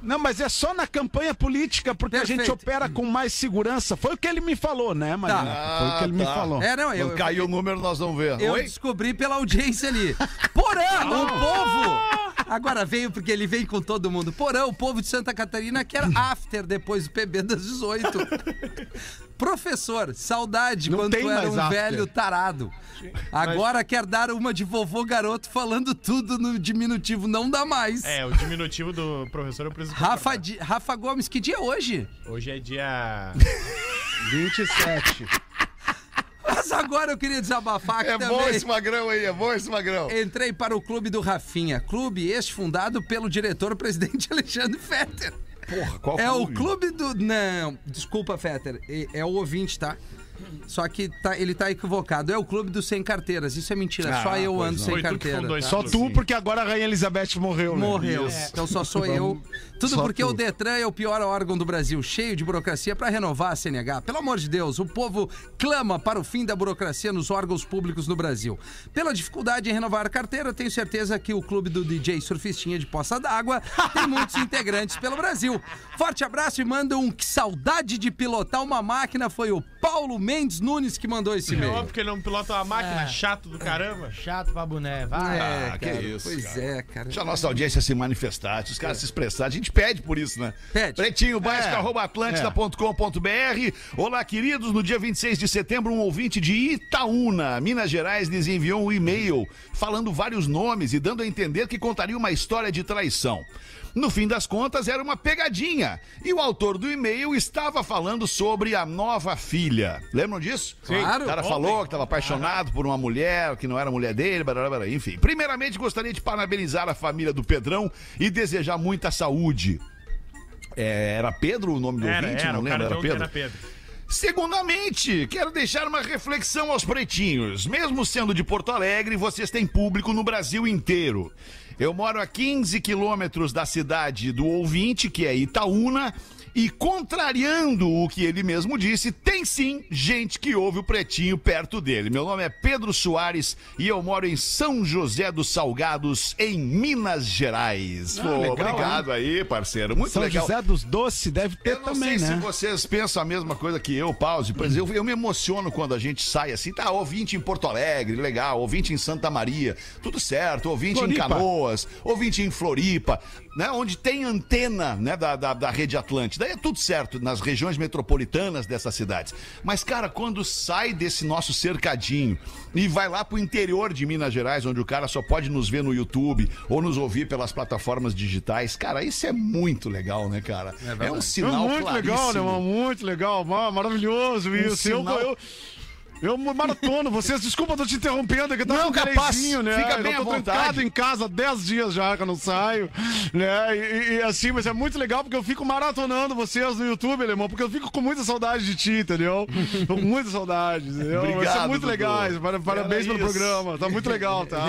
Não, mas é só na campanha política, porque a gente Perfeito. opera com mais segurança. Foi o que ele me falou, né, Magnata? Foi o que ele me tá. falou. É, não, eu. Quando cair o número, nós vamos ver. Eu Oi? descobri pela audiência ali. Porã, o povo. Agora veio porque ele vem com todo mundo. Porã, o povo de Santa Catarina quer after depois do PB das 18. Professor, saudade Não quando tem tu era um after. velho tarado. Agora quer dar uma de vovô garoto falando tudo no diminutivo. Não dá mais. É, o diminutivo do professor eu preciso. Rafa, Rafa Gomes, que dia é hoje? Hoje é dia. 27. Mas agora eu queria desabafar aqui É também. bom esse magrão aí, é bom esse magrão. Entrei para o clube do Rafinha, clube este fundado pelo diretor-presidente Alexandre Fetter. Porra, qual É o clube do. Não, desculpa, Fetter. É o ouvinte, tá? Só que tá, ele tá equivocado. É o clube dos sem carteiras. Isso é mentira. Ah, só eu ando não. sem Foi tu carteira. isso. Só tu, porque agora a Rainha Elizabeth morreu, né? Morreu. Então só sou eu. Tudo Só porque tu. o Detran é o pior órgão do Brasil, cheio de burocracia para renovar a CNH. Pelo amor de Deus, o povo clama para o fim da burocracia nos órgãos públicos no Brasil. Pela dificuldade em renovar a carteira, tenho certeza que o clube do DJ Surfistinha de Poça d'Água tem muitos integrantes pelo Brasil. Forte abraço e manda um que saudade de pilotar uma máquina foi o Paulo Mendes Nunes que mandou esse É e-mail. óbvio que ele não pilota uma máquina, É. chato do caramba. Chato pra boné, vai. É, Ah, que cara, isso, Pois cara. é, cara. Deixa a nossa audiência se manifestar, se os caras se expressarem. A gente pede por isso, né? Pede. Pretinho básico, É. Olá, queridos. No dia 26 de setembro, um ouvinte de Itaúna, Minas Gerais, nos enviou um e-mail falando vários nomes e dando a entender que contaria uma história de traição. No fim das contas, era uma pegadinha. E o autor do e-mail estava falando sobre a nova filha. Lembram disso? Claro. O cara falou que estava apaixonado por uma mulher, que não era mulher dele, blá, blá. enfim. Primeiramente, gostaria de parabenizar a família do Pedrão e desejar muita saúde. É, era Pedro o nome do Era, ouvinte? era, não lembro, era Pedro. era Pedro. Segundamente, quero deixar uma reflexão aos pretinhos. Mesmo sendo de Porto Alegre, vocês têm público no Brasil inteiro. Eu moro a 15 quilômetros da cidade do ouvinte, que é Itaúna, e contrariando o que ele mesmo disse, tem sim gente que ouve o pretinho perto dele. Meu nome é Pedro Soares e eu moro em São José dos Salgados, em Minas Gerais. Pô, legal, obrigado aí, parceiro. Muito São legal. José dos Doces deve ter Eu não também, sei né? se vocês pensam a mesma coisa que eu, Pause, pois eu, eu me emociono quando a gente sai assim, tá, ouvinte em Porto Alegre, legal, ouvinte em Santa Maria, tudo certo, ouvinte Floripa. em Canoas, ouvinte em Floripa, né, onde tem antena, né, da, da, da Rede Atlântida, aí é tudo certo, nas regiões metropolitanas dessas cidades. Mas, cara, quando sai desse nosso cercadinho e vai lá pro interior de Minas Gerais, onde o cara só pode nos ver no YouTube ou nos ouvir pelas plataformas digitais, cara, isso é muito legal, né, cara? É, um É sinal muito legal, né, claríssimo. mano? Muito legal. ma- Maravilhoso isso. Eu, sinal- eu, eu maratono vocês. Desculpa, eu tô te interrompendo, é que eu tava Não, com um capaz. né? Fica eu bem tô à vontade. trancado em casa há 10 dias já que eu não saio, né? E, e assim, mas é muito legal porque eu fico maratonando vocês no YouTube, alemão, porque eu fico com muita saudade de ti, entendeu? Tô com muita saudade, entendeu? Vocês Obrigado, são muito Dudu. legais. Para- Parabéns Era pelo isso. programa. Tá muito legal, tá?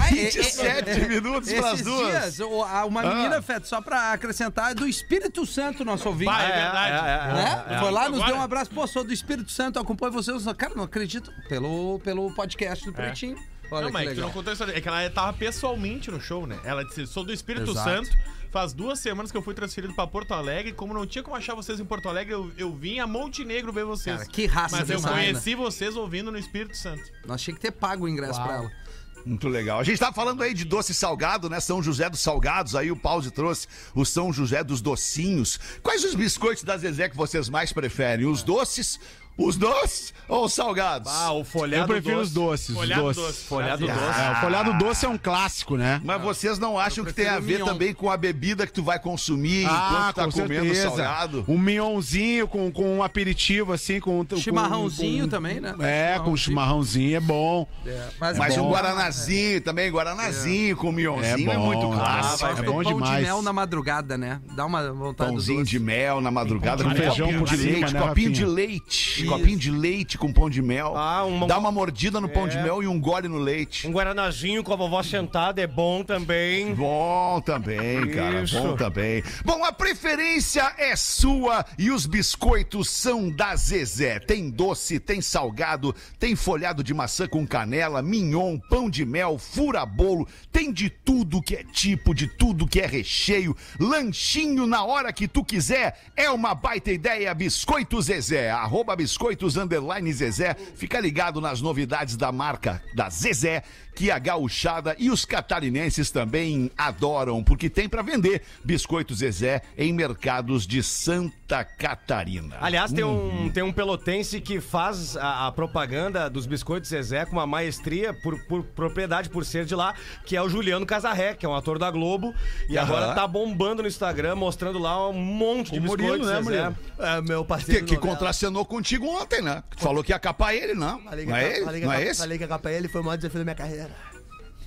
Ah, é- é- 27 minutos pras Esses duas. dias, uma menina, Feto, só pra acrescentar, é do Espírito Santo, nosso ouvinte. Vai, é verdade. né? Foi lá, nos Agora- deu um abraço. Pô, sou do Espírito Santo, acompanho vocês. Cara, não acredito. Pelo, pelo podcast do Pretinho. Olha Não, que mas é que tu não contou isso. É que ela tava pessoalmente no show, né? Ela disse: sou do Espírito Exato. Santo. Faz duas semanas que eu fui transferido pra Porto Alegre. Como não tinha como achar vocês em Porto Alegre, eu, eu vim a Montenegro ver vocês. Cara, que raça Mas eu conheci vocês ouvindo no Espírito Santo. Nós tinha que ter pago o ingresso pra ela. Muito legal. A gente tá falando aí de doce salgado, né? São José dos Salgados. Aí o Pause trouxe o São José dos Docinhos. Quais os biscoitos da Zezé que vocês mais preferem? Os doces, os doces ou os salgados? Ah, o folhado Eu prefiro doce. os doces. Os Folhado doces. doce. Folhado doce. É, o folhado doce é um clássico, né? Mas vocês não acham que tem a ver mignon. também com a bebida que tu vai consumir Ah, enquanto tá com comendo certeza. salgado? Um minhãozinho com, com um aperitivo, assim, com... com- Chimarrãozinho com- também, né? É, com chimarrãozinho é bom. Mas, Mas bom, um guaranazinho também, guaranazinho com mionzinho é, É muito ah, clássico. gosto é bom pão demais. de mel na madrugada, né? Dá uma vontade Pãozinho de mel na madrugada Com com feijão de leite, né, copinho de Rafinha? Copinho de leite com pão de mel. Ah, uma- Dá uma mordida no pão de É. mel e um gole no leite. Um guaranazinho com a vovó sentada é bom também. Bom também, cara. Isso. Bom também. Bom, a preferência é sua e os biscoitos são da Zezé. Tem doce, tem salgado, tem folhado de maçã com canela, mignon, pão de mel, fura-bolo. Tem de tudo que é tipo, de tudo que é recheio. Lanchinho na hora que tu quiser. É uma baita ideia. Biscoito Zezé. Arroba biscoitos underline Zezé. Fica ligado nas novidades da marca da Zezé que a gauchada e os catarinenses também adoram, porque tem para vender biscoito Zezé em mercados de Santa Catarina. Aliás, tem um, tem um pelotense que faz a, a propaganda dos biscoitos Zezé com uma maestria por, por propriedade, por ser de lá, que é o Juliano Casarré, que é um ator da Globo. E Aham. agora tá bombando no Instagram, mostrando lá um monte de O Murilo, biscoitos né, Zezé. Murilo? É, meu Que, parceiro. que novela. contracenou contigo ontem, né? Tu Falou que ia capar ele, não? Falei que Não é ele? falei que Não é esse? Falei que a capa ele foi o maior desafio da minha carreira.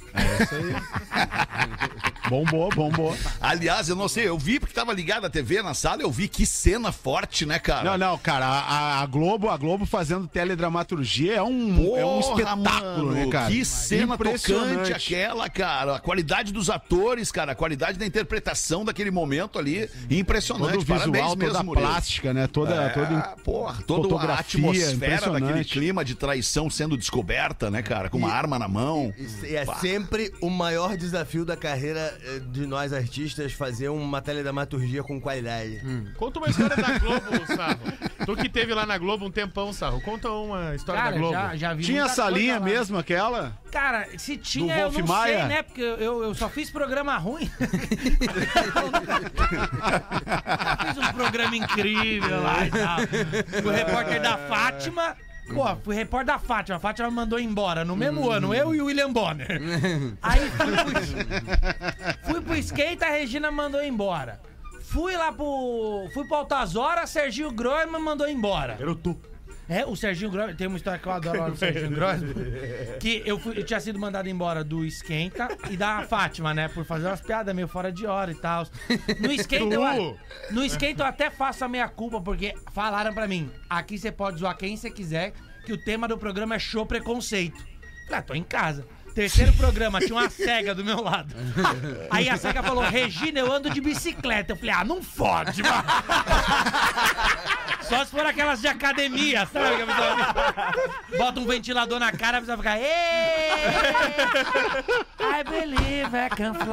Bombou, bombou. Aliás, eu não sei, eu vi porque tava ligado a TV na sala, eu vi que cena forte, né, cara? Não, não, cara, a, a Globo, a Globo fazendo teledramaturgia é um, é um Porra, espetáculo, mano, né, cara? Que cena Impressionante. tocante aquela, cara. A qualidade dos atores, cara, a qualidade da interpretação daquele momento ali, impressionante. Todo o visual, Parabéns toda mesmo, a plástica, né? Toda, É, toda porra, toda a fotografia, atmosfera daquele clima de traição sendo descoberta, né, cara? Com uma arma na mão. E é sempre o maior desafio da carreira de nós artistas fazer uma teledramaturgia com qualidade. Conta uma história da Globo, Sarro. Tu que teve lá na Globo um tempão, Sarro. Conta uma história Cara, da Globo. já, já vi Tinha essa linha mesmo, aquela? Cara, se tinha, eu não Maia? sei, né? Porque eu, eu só fiz programa ruim. fiz um programa incrível lá e tal. Fui repórter da Fátima. Pô, fui repórter da Fátima. A Fátima me mandou embora no mesmo ano, eu e o William Bonner. Aí fui pro, fui pro skate, a Regina mandou embora. Fui lá pro. Fui pro Altas Horas, Serginho Grossman mandou embora. Era o tu. É, o Serginho Grossman, tem uma história que eu adoro lá do Serginho Grossman, que eu, fui- eu tinha sido mandado embora do Esquenta e da Fátima, né, por fazer umas piadas meio fora de hora e tal. No Esquenta, eu, no Esquenta eu até faço a meia culpa, porque falaram pra mim, aqui você pode zoar quem você quiser, que o tema do programa é show preconceito. Falei, ah, tô em casa. Terceiro programa, tinha uma cega do meu lado. Aí a cega falou, Regina, eu ando de bicicleta. Eu falei, ah, não fode, mano. Só se for aquelas de academia, sabe? Que a pessoa bota um ventilador na cara, a pessoa fica. "Ê, I believe I can fly.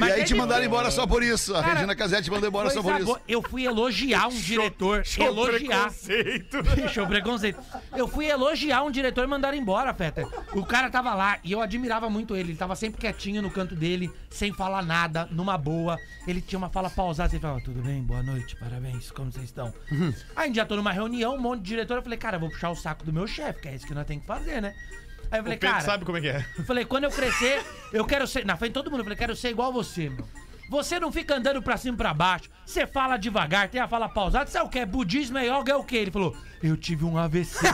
E aí te mandaram embora só por isso. A Cara, Regina Casé te mandou embora só por isso. Eu fui elogiar um diretor. elogiar. Preconceito. Show preconceito. Eu fui elogiar um diretor e mandaram embora, Feta. O cara tava lá e eu admirava muito ele. Ele tava sempre quietinho no canto dele, sem falar nada, numa boa. Ele tinha uma fala pausada. Ele falava, tudo bem, boa noite, parabéns, como vocês estão? Aí a gente já tô numa reunião, um monte de diretor. Eu falei, cara, eu vou puxar o saco do meu chefe, que é isso que nós temos que fazer, né? Aí eu falei, O Pedro cara. sabe como é que é. Eu falei, quando eu crescer, eu quero ser. Na frente de todo mundo, eu falei, quero ser igual você, meu. Você não fica andando pra cima e pra baixo. Você fala devagar, tem a fala pausada. Sabe o que é? Budismo é yoga, é o quê? Ele falou, eu tive um AVC.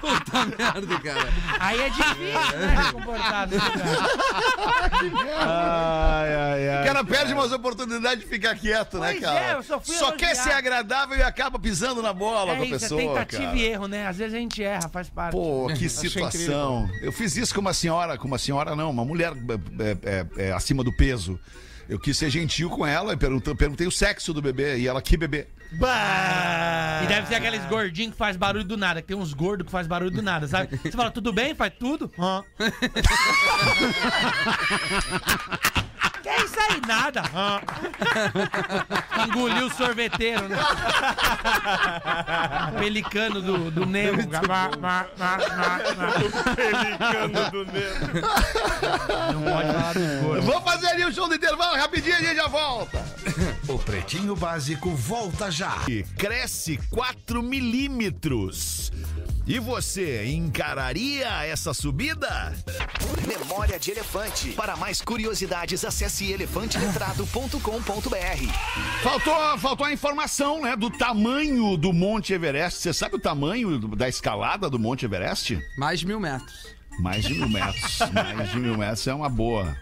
Puta merda, cara. Aí é difícil, né? Nesse lugar. Ai, ai, ai. O cara perde umas oportunidades de ficar quieto, né, Pois cara? é, eu só fui quer elogiar. ser agradável e acaba pisando na bola com É a isso, é pessoa, tentativa cara. e erro, né? Às vezes a gente erra, faz parte. Pô, que situação. Eu fiz isso com uma senhora, com uma senhora não, uma mulher é, é, é, acima do peso. Eu quis ser gentil com ela e perguntei, perguntei o sexo do bebê e ela, que bebê? E deve ser aqueles gordinhos que faz barulho do nada, que tem uns gordos que faz barulho do nada, sabe? Você fala, tudo bem? Faz tudo? Hã? que é isso aí? Nada. Engoliu o sorveteiro, né? Pelicano do, do Nemo. Pelicano do Nemo. Não pode falar dos gordos. Vamos fazer ali o show do intervalo rapidinho e a gente já volta. O Pretinho Básico volta já. E cresce 4 milímetros. E você encararia essa subida? Memória de Elefante. Para mais curiosidades, acesse elefanteletrado.com.br. Faltou, faltou a informação, né, do tamanho do Monte Everest. Você sabe o tamanho da escalada do Monte Everest? Mais de mil metros. Mais de mil metros. Mais de mil metros é uma boa.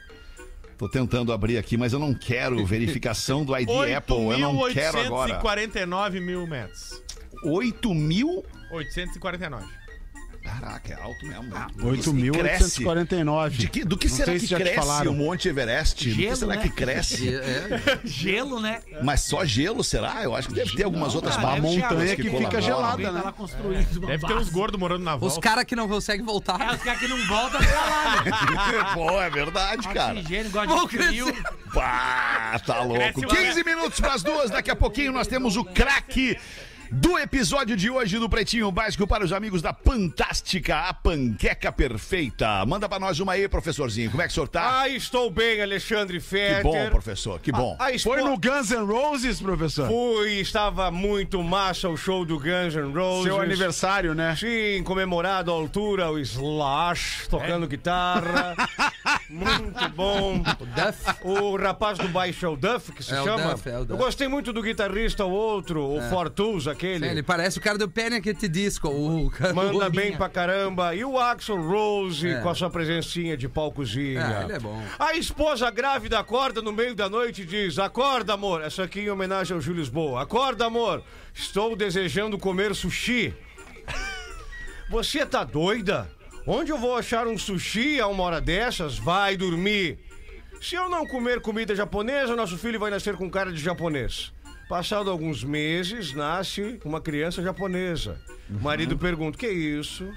Tô tentando abrir aqui, mas eu não quero verificação do ID Apple. Eu não quero agora. 8.849 mil metros. 8 mil? 849. Caraca, é alto mesmo. né? 8.849. De que, do que Não será que se já te cresce o Monte Everest? do que Gelo, será né? que cresce? É, Gelo, né? Mas só gelo, será? Eu acho que deve ter algumas outras cara, montanha água que fica gelada, tá né? Deve ter uns gordos morando na volta. Os caras que não conseguem É, voltar. os caras que não voltam pra lá, né? Pô, é verdade, cara. Oxigênio, gosta Vão de frio. Pá, tá louco. Cresce o 15 minutos pras duas, daqui a pouquinho nós temos o craque do episódio de hoje do Pretinho Básico para os amigos da Fantástica, a panqueca perfeita. Manda pra nós uma aí, professorzinho. Como é que o senhor tá? Ah, estou bem, Alexandre que Fetter. bom, professor, que bom. A, a Foi espo- no Guns N' Roses, professor? Fui, estava muito massa o show do Guns N' Roses. Seu aniversário, né? Sim, comemorado à altura, o Slash tocando guitarra. Muito bom. Duff. O rapaz do baixo é o Duff, que se É o chama. Duff, é o Duff. Eu gostei muito do guitarrista, o outro, o Fortuz, aquele. Ele parece o cara do Panic! at Disco. O cara Manda bem pra caramba. E o Axel Rose É. com a sua presencinha de palcozinha. Ah, ele é bom. A esposa grávida acorda no meio da noite e diz: Acorda, amor. Essa aqui em homenagem ao Júlio Lisboa. Acorda, amor. Estou desejando comer sushi. Você tá doida? Onde eu vou achar um sushi a uma hora dessas? Vai dormir. Se eu não comer comida japonesa, nosso filho vai nascer com cara de japonês. Passado alguns meses, nasce uma criança japonesa. O marido pergunta: Que isso?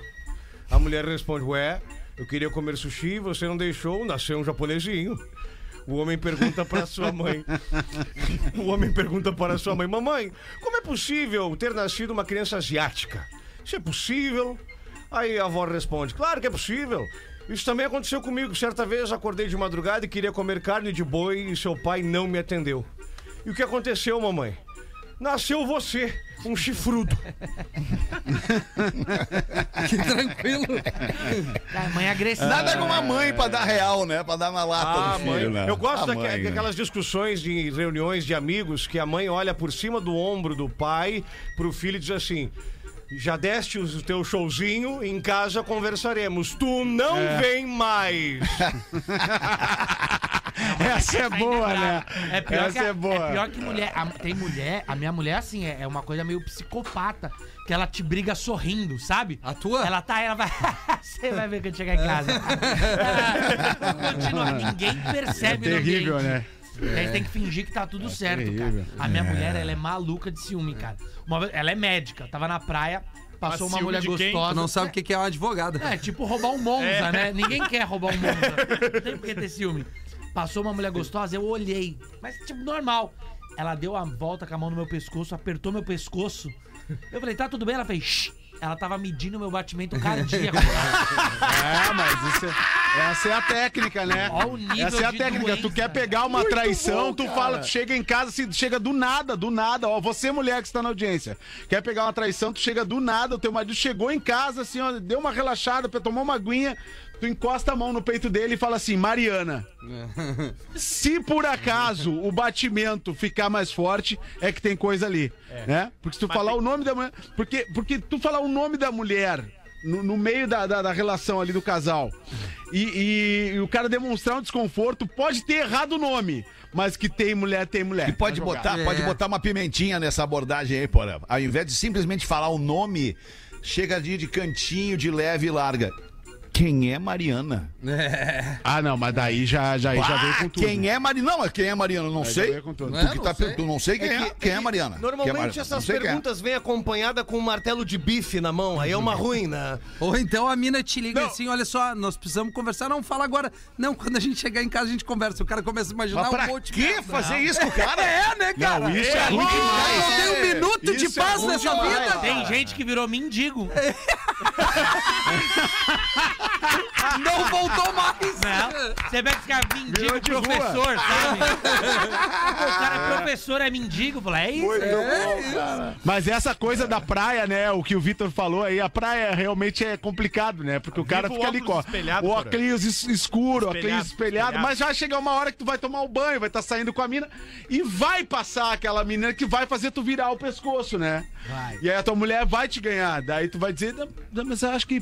A mulher responde: Ué, eu queria comer sushi você não deixou, nasceu um japonesinho. O homem pergunta para sua mãe. O homem pergunta para sua mãe: Mamãe, como é possível ter nascido uma criança asiática? Isso é possível? Aí a avó responde: Claro que é possível. Isso também aconteceu comigo. Certa vez acordei de madrugada e queria comer carne de boi e seu pai não me atendeu. E o que aconteceu, mamãe? Nasceu você, um chifrudo. Que tranquilo. Cara, mãe agressiva. Nada como a mãe pra dar real, né? Pra dar uma lata Ah, do mãe. filho, né? Eu gosto A daque- mãe, né? daquelas discussões de reuniões de amigos que a mãe olha por cima do ombro do pai pro filho e diz assim. Já deste o teu showzinho, em casa conversaremos. Tu não É. vem mais. Essa é boa, né? É pior, Essa que, a- é boa. é pior que mulher. a- tem mulher, a minha mulher, assim, é, é uma coisa meio psicopata. Que ela te briga sorrindo, sabe? A tua? Ela tá, ela vai. Você vai ver quando chegar em casa. Ela Continua, ninguém percebe É no terrível, ambiente. E aí tem que fingir que tá tudo certo, terrível. cara. A minha mulher, ela é maluca de ciúme, cara. Uma ela é médica, tava na praia, passou uma mulher gostosa. Tu não sabe o que que é uma advogada. É, tipo roubar um Monza, né? Ninguém quer roubar um Monza. Não tem por que ter ciúme. Passou uma mulher gostosa, eu olhei. Mas, tipo, normal. Ela deu a volta com a mão no meu pescoço, apertou meu pescoço. Eu falei, tá tudo bem? Ela fez, Shh. Ela tava medindo meu batimento cardíaco. É, mas isso é, essa é a técnica, né? Ó o nível essa é a de técnica. doença. Tu quer pegar uma traição, tu fala, tu chega em casa, assim, chega do nada, do nada. Ó, você, mulher que está na audiência, quer pegar uma traição, tu chega do nada, o teu marido chegou em casa, assim, ó, deu uma relaxada, tomou uma aguinha, tu encosta a mão no peito dele e fala assim, Mariana. Se por acaso o batimento ficar mais forte, é que tem coisa ali, né? Porque se tu falar o nome da mulher, porque porque tu falar o nome da mulher no, no meio da, da, da relação ali do casal e, e- e o cara demonstrar um desconforto, pode ter errado o nome, mas que tem mulher, tem mulher. E pode botar, pode É. botar uma pimentinha nessa abordagem aí, porra. Ao invés de simplesmente falar o nome, chega ali de cantinho, de leve e larga. Quem é Mariana? Ah, não, mas daí já, já, já veio com tudo. Quem é Mariana? Não, mas quem é Mariana? Não já sei. veio com tudo. Tu, É, que não tá, sei. tu não sei quem é, quem é Mariana. Quem é Normalmente Mariana? essas Não é. perguntas vêm acompanhadas com um martelo de bife na mão, aí é uma ruim, né? Ou então a mina te liga Não. assim, olha só, nós precisamos conversar. Não, fala agora. Não, quando a gente chegar em casa a gente conversa. O cara começa a imaginar Mas um pra monte de que fazer isso com o cara? É, né, cara? Não, isso é ruim Não demais. tem um minuto de Isso é paz ruim nessa vida. Tem gente que virou mendigo. Não voltou mais. Né? Você vê que esse cara é mendigo de rua. professor, sabe? Pô, o cara é professor, é mendigo. Fala, é isso? Mas essa coisa da praia, né? O que o Vitor falou aí, a praia realmente é complicado, né? Porque o cara Viva o fica ali com espelhado, o óculos es- escuro, o óculos Espelhado, espelhado, espelhado. mas já chega uma hora que tu vai tomar o banho, vai estar saindo com a mina e vai passar aquela menina que vai fazer tu virar o pescoço, né? Vai. E aí a tua mulher vai te ganhar. Daí tu vai dizer, "Não, não, mas acho que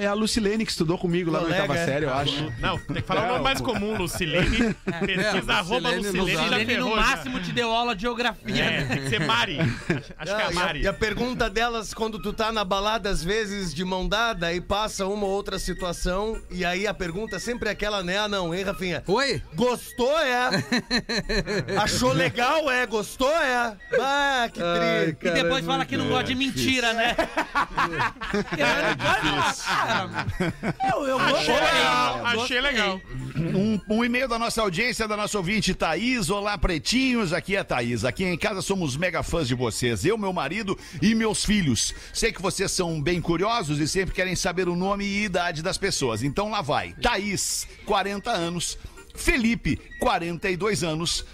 é a Lucilene que estudou comigo lá na Colega, oitava é. série, eu acho. Não, tem que falar o nome mais comum, Lucilene. Pesquisa É, arroba Lucilene Lucilene já. Ele no ferrou. já. máximo te deu aula de geografia. É, tem que ser Mari. Acho que é a Ah, e, a, Mari. e a pergunta delas, quando tu tá na balada, às vezes, de mão dada, e passa uma ou outra situação, e aí a pergunta é sempre aquela, né? Ah, não, hein, Rafinha? Oi? Gostou, é? Achou legal, é? Gostou, é? Ah, que triste. E depois fala que não gosta de mentira, né? Porque não pode Eu, eu gostei. legal, eu achei legal. Um, um e-mail da nossa audiência, da nossa ouvinte Thaís. Olá, pretinhos. Aqui é a Thaís. Aqui em casa somos mega fãs de vocês. Eu, meu marido e meus filhos. Sei que vocês são bem curiosos e sempre querem saber o nome e idade das pessoas. Então lá vai. Thaís, 40 anos. Felipe, 42 anos.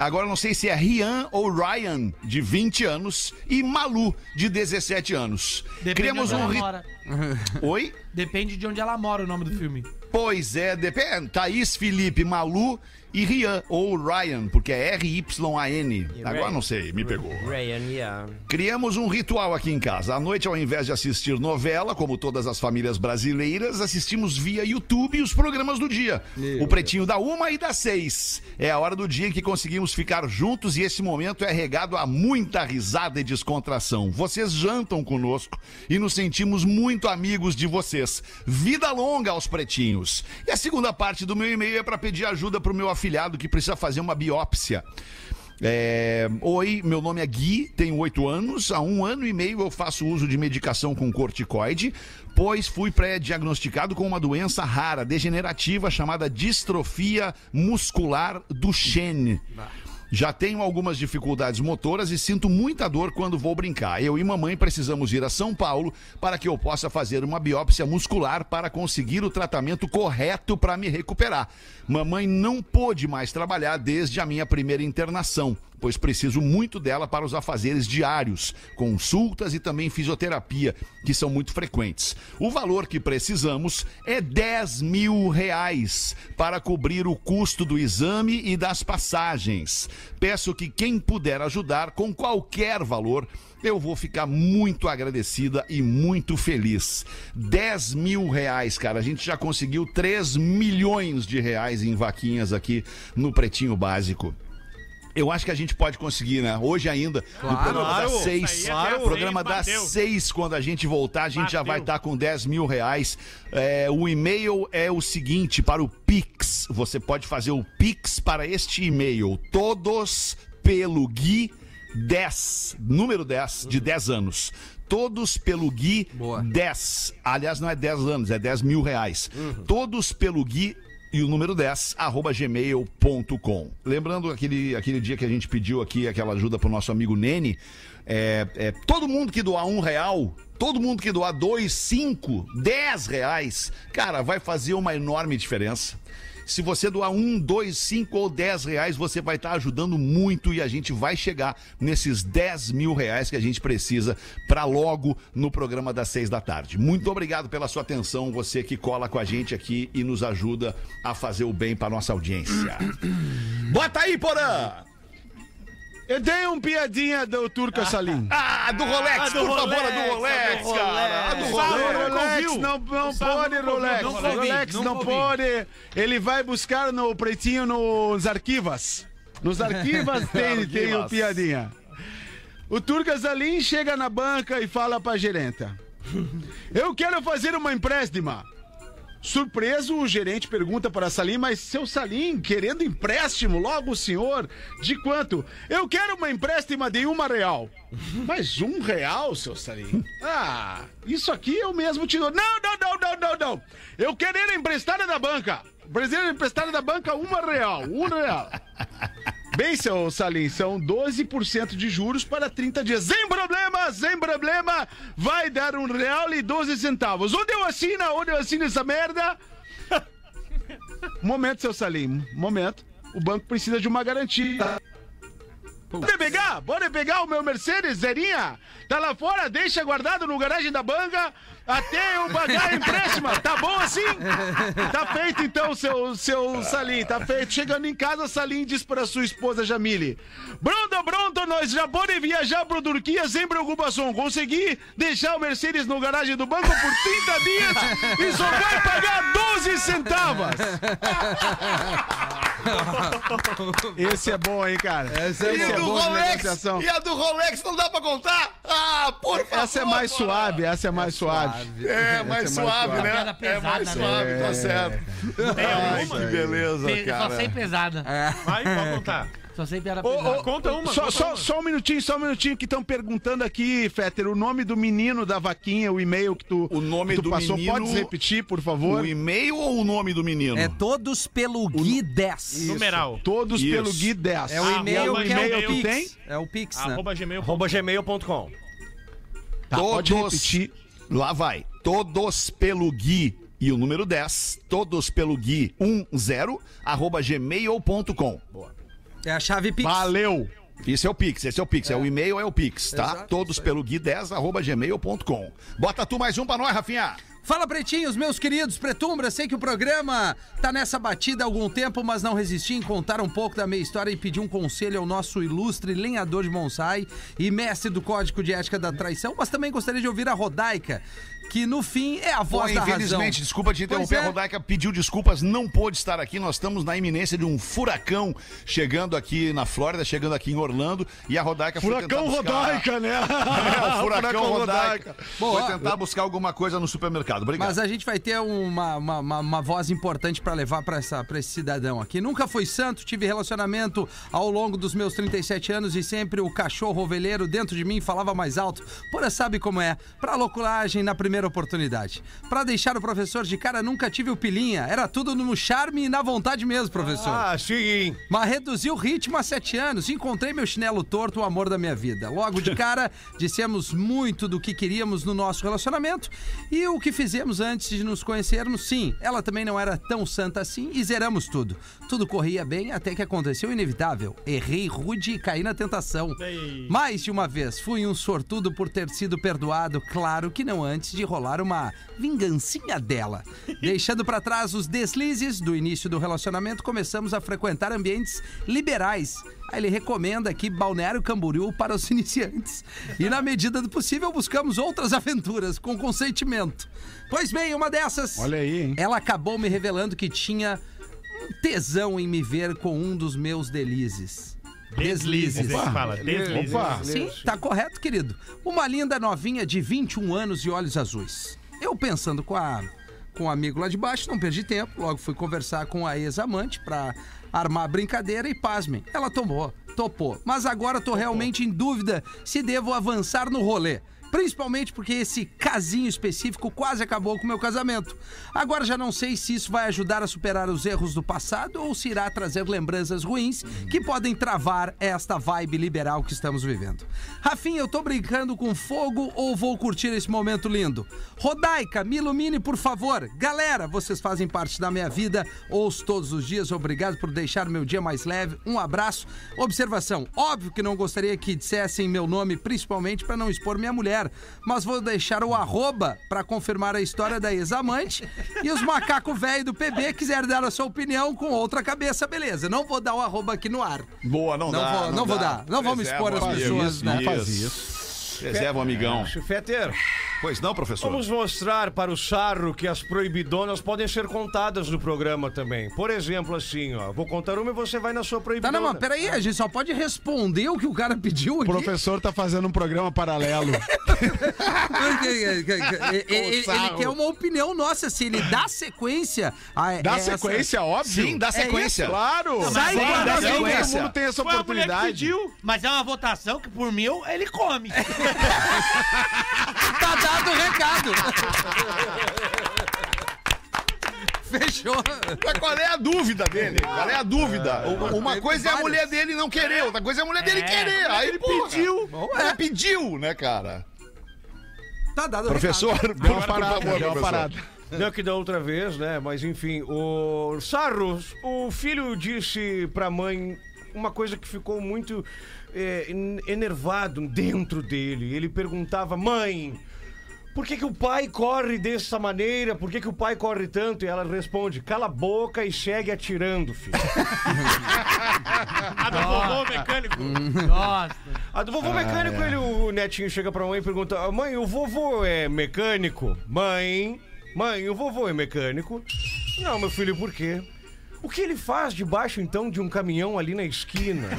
Agora não sei se é Rian ou Ryan, de 20 anos. E Malu, de 17 anos. Depende Criamos de onde um. ela mora. Oi? Depende de onde ela mora o nome do filme. Pois é, depende. Thaís, Felipe, Malu e Rian, ou Ryan, porque é R-Y-A-N. Agora não sei, me pegou. Ryan, yeah. Criamos um ritual aqui em casa. À noite, ao invés de assistir novela, como todas as famílias brasileiras, assistimos via YouTube os programas do dia. o Pretinho da Uma e da Seis. É a hora do dia em que conseguimos ficar juntos e esse momento é regado a muita risada e descontração. Vocês jantam conosco e nos sentimos muito amigos de vocês. Vida longa aos pretinhos. E a segunda parte do meu e-mail é para pedir ajuda pro meu afilhado que precisa fazer uma biópsia. É, Oi, meu nome é Gui, tenho oito anos. Há um ano e meio eu faço uso de medicação com corticoide, pois fui pré-diagnosticado com uma doença rara, degenerativa, chamada distrofia muscular Duchenne. Já tenho algumas dificuldades motoras e sinto muita dor quando vou brincar. Eu e mamãe precisamos ir a São Paulo para que eu possa fazer uma biópsia muscular para conseguir o tratamento correto para me recuperar. Mamãe não pôde mais trabalhar desde a minha primeira internação, pois preciso muito dela para os afazeres diários, consultas e também fisioterapia, que são muito frequentes. O valor que precisamos é 10 mil reais para cobrir o custo do exame e das passagens. Peço que quem puder ajudar com qualquer valor eu vou ficar muito agradecida e muito feliz. 10 mil reais, cara. A gente já conseguiu 3 milhões de reais em vaquinhas aqui no Pretinho Básico. Eu acho que a gente pode conseguir, né? Hoje ainda, no programa Claro. das seis. Às programa das bateu. seis, quando a gente voltar, a gente já Bateu. vai estar com 10 mil reais. É, o e-mail é o seguinte: para o Pix. Você pode fazer o Pix para este e-mail. Todos pelo Gui 10. Número 10, de 10 anos. Todos pelo Gui Boa. 10. Aliás, não é 10 anos, é 10 mil reais. Uhum. Todos pelo Gui e o número 10, arroba gmail.com. Lembrando aquele, aquele dia que a gente pediu aqui aquela ajuda pro nosso amigo Nene, é, é, todo mundo que doar um real, todo mundo que doar dois, cinco, dez reais, cara, vai fazer uma enorme diferença. Se você doar um, dois, cinco ou dez reais, você vai estar ajudando muito e a gente vai chegar nesses 10 mil reais que a gente precisa para logo no programa das seis da tarde. Muito obrigado pela sua atenção, você que cola com a gente aqui e nos ajuda a fazer o bem para nossa audiência. Bota aí, Porã! Eu dei um piadinha do Turca Salim. Ah, do Rolex, do por favor, a Rolex, do Rolex, a do cara. A do Rolex. Rolex. Rolex, Rolex, não, não pode, Rolex. Rolex não pode. Ele vai buscar no pretinho nos arquivas. Nos arquivas tem, tem o piadinha. O Turca Salim chega na banca e fala pra gerenta: Eu quero fazer uma empréstimo. Surpreso, o gerente pergunta para Salim, mas seu Salim, querendo empréstimo, logo o senhor, de quanto? Eu quero uma empréstimo de uma real. Mas um real, seu Salim? Ah, isso aqui eu mesmo te dou. Não, não, não, não, não, não. Eu quero emprestada da banca. Brasileiro emprestada da banca, uma real, um real. Bem, seu Salim, são 12% de juros para 30 dias. Sem problema, sem problema. Vai dar um real e 12 centavos. Onde eu assino? Onde eu assino essa merda? Momento, seu Salim. Momento. O banco precisa de uma garantia. Pode pegar? Pode pegar o meu Mercedes, Zerinha? Tá lá fora, deixa guardado no garagem da banca até eu pagar a empréstimo. Tá bom assim? Tá feito então, seu, seu Salim, tá feito. Chegando em casa, Salim diz para sua esposa Jamile: Pronto, pronto, nós já podemos viajar pro Turquia sem preocupação. Consegui deixar o Mercedes no garagem do banco por 30 dias e só vai pagar 12 centavos. Esse é bom, hein, cara? Esse é E Esse a é do bom Rolex? negociação. E a do Rolex não dá pra contar? Ah, por favor. Essa é mais Porã. suave, essa é mais suave. É, mais Essa é mais suave, suave. né? É pesada, mais né? suave, tá certo. Ai, que beleza, Pe- Só cara. sei pesada. Vai, pode contar. Ô, ô, Conta uma, Só, conta só, uma. só um minutinho, só um minutinho que estão perguntando aqui, Fetter, o nome do menino da vaquinha, o e-mail que tu, O nome que tu do passou. menino- Pode repetir, por favor? O e-mail ou o nome do menino? É todos pelo Gui 10. Numeral. Todos Isso. pelo Gui 10. É o e-mail que é o Pix. tem? É o Pix, né? Arroba gmail. Arroba gmail.com. Tá, pode repetir. Lá vai. Todos pelo Gui e o número 10, todos pelo Gui 10, arroba gmail.com. É a chave Pix. Valeu. Esse é o Pix, esse é o Pix. É, o e-mail, é o Pix, tá? Exato, Todos isso pelo Gui10, arroba gmail.com. Bota tu mais um pra nós, Rafinha. Fala, pretinhos, meus queridos Pretumbra. Sei que o programa tá nessa batida há algum tempo, mas não resisti em contar um pouco da minha história e pedir um conselho ao nosso ilustre lenhador de bonsai e mestre do Código de Ética da Traição, mas também gostaria de ouvir a Rodaica, que no fim é a Pô, voz da razão. infelizmente, desculpa te interromper, é. a Rodaica pediu desculpas, não pôde estar aqui. Nós estamos na iminência de um furacão chegando aqui na Flórida, chegando aqui em Orlando, e a Rodaica foi Furacão tentar buscar- Rodaica, né? É, o furacão Rodaica. Bom, Foi ó, tentar buscar alguma coisa no supermercado. Obrigado. Mas a gente vai ter uma, uma, uma- uma voz importante pra levar pra esse cidadão aqui. Nunca fui santo, tive relacionamento ao longo dos meus 37 anos e sempre o cachorro ovelheiro dentro de mim falava mais alto. Porra, sabe como é? Pra louculagem na primeira oportunidade. Pra deixar o professor de cara, nunca tive o pilinha. Era tudo no charme e na vontade mesmo, professor. Ah, sim. Mas reduzi o ritmo há sete anos. Encontrei meu chinelo torto, o amor da minha vida. Logo de cara, dissemos muito do que queríamos no nosso relacionamento e o que fizemos antes de nos conhecermos. Sim, ela também não era tão santa assim e zeramos tudo. Tudo corria bem até que aconteceu o inevitável. Errei rude e caí na tentação. Ei. Mais de uma vez, fui um sortudo por ter sido perdoado, claro que não antes de rolar uma vingancinha dela. Deixando pra trás os deslizes do início do relacionamento, começamos a frequentar ambientes liberais. Aí ele recomenda aqui Balneário Camboriú para os iniciantes. E na medida do possível, buscamos outras aventuras com consentimento. Pois bem, uma dessas. Olha aí, hein? Ela acabou me revelando que tinha um tesão em me ver com um dos meus delizes. Deslizes, ele fala. Deslizes. Opa. Sim, tá correto, querido. Uma linda novinha de 21 anos e olhos azuis. Eu pensando com a com o amigo lá de baixo, não perdi tempo. Logo fui conversar com a ex-amante pra armar a brincadeira e pasmem. Ela tomou, topou. Mas agora tô realmente em dúvida se devo avançar no rolê. Principalmente porque esse casinho específico quase acabou com o meu casamento. Agora já não sei se isso vai ajudar a superar os erros do passado ou se irá trazer lembranças ruins que podem travar esta vibe liberal que estamos vivendo. Rafinha, eu tô brincando com fogo ou vou curtir esse momento lindo? Rodaica, me ilumine, por favor. Galera, vocês fazem parte da minha vida, ouço todos os dias. Obrigado por deixar meu dia mais leve. Um abraço. Observação: óbvio que não gostaria que dissessem meu nome, principalmente para não expor minha mulher, mas vou deixar o arroba para confirmar a história da ex-amante. E os macaco velho do PB quiser dar a sua opinião com outra cabeça, beleza. Não vou dar o arroba aqui no ar. Boa, não, Não dá. vou- não vou dá. dar. Não vamos expor as o amigo. pessoas, né? Não faz isso. Preserva o amigão. Feter, Pois não, professor? vamos mostrar para o Sarro que as proibidonas podem ser contadas no programa também. Por exemplo, assim, ó. Vou contar uma e você vai na sua Tá, proibidona. não, mas peraí, a gente só pode responder o que o cara pediu O aqui. professor tá fazendo um programa paralelo. ele, ele- ele quer uma opinião nossa, se ele dá sequência. A, Dá essa- sequência, óbvio. Sim, dá sequência. Claro. Sai Sim, fora dá sequência. Todo mundo tem essa Foi a mulher que oportunidade. pediu. Mas é uma votação que, por mim, ele come. Tá dado o recado. Fechou. Mas qual é a dúvida dele? Qual é a dúvida? U- Uma coisa é a mulher dele não querer, outra coisa é a mulher dele querer. Aí ele pediu. Ele pediu, né, cara? Tá dado o Professor, recado. Deu uma parada, deu uma parada. Não que da outra vez, né? Mas enfim, o Sarro, o filho disse pra mãe uma coisa que ficou muito é, en- enervado dentro dele. Ele perguntava, mãe. Por que, que o pai corre dessa maneira? Por que, que o pai corre tanto? E ela responde: cala a boca e segue atirando, filho. A do vovô mecânico. Gosto. A do vovô mecânico, ele, o netinho chega pra mãe e pergunta: "Ah, Mãe, o vovô é mecânico? Mãe, mãe, o vovô é mecânico? Não, meu filho, por quê? O que ele faz debaixo, então, de um caminhão ali na esquina?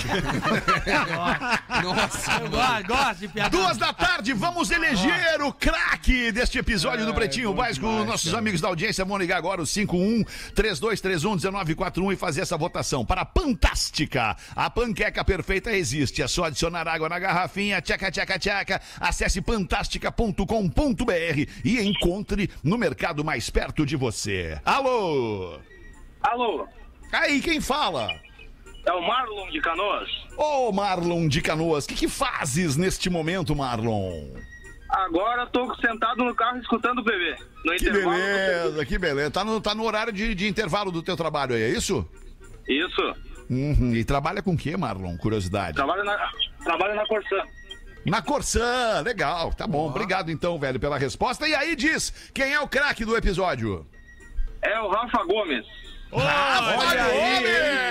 Nossa. Eu gosto, gosto de piada. Duas da tarde, vamos eleger o craque deste episódio do Pretinho Básico. Nossos amigos da audiência vão ligar agora o 51-3231-1941 e fazer essa votação para a Fantástica. A panqueca perfeita existe. É só adicionar água na garrafinha, tchaca, tchaca, tchaca. Acesse fantástica.com.br e encontre no mercado mais perto de você. Alô? Alô, Aí, quem fala? é o Marlon de Canoas. Ô, Marlon de Canoas, o que, que fazes neste momento, Marlon? Agora tô sentado no carro escutando o bebê. No Que intervalo. beleza, que beleza. Tá no, tá no horário de, de intervalo do teu trabalho aí, é isso? Isso. Uhum. E trabalha com o que, Marlon? Curiosidade. Trabalho na, trabalho na Corsã. Na Corsã, legal, tá bom. Obrigado então, velho, pela resposta. E aí diz, quem é o craque do episódio? É o Rafa Gomes. Olha aí,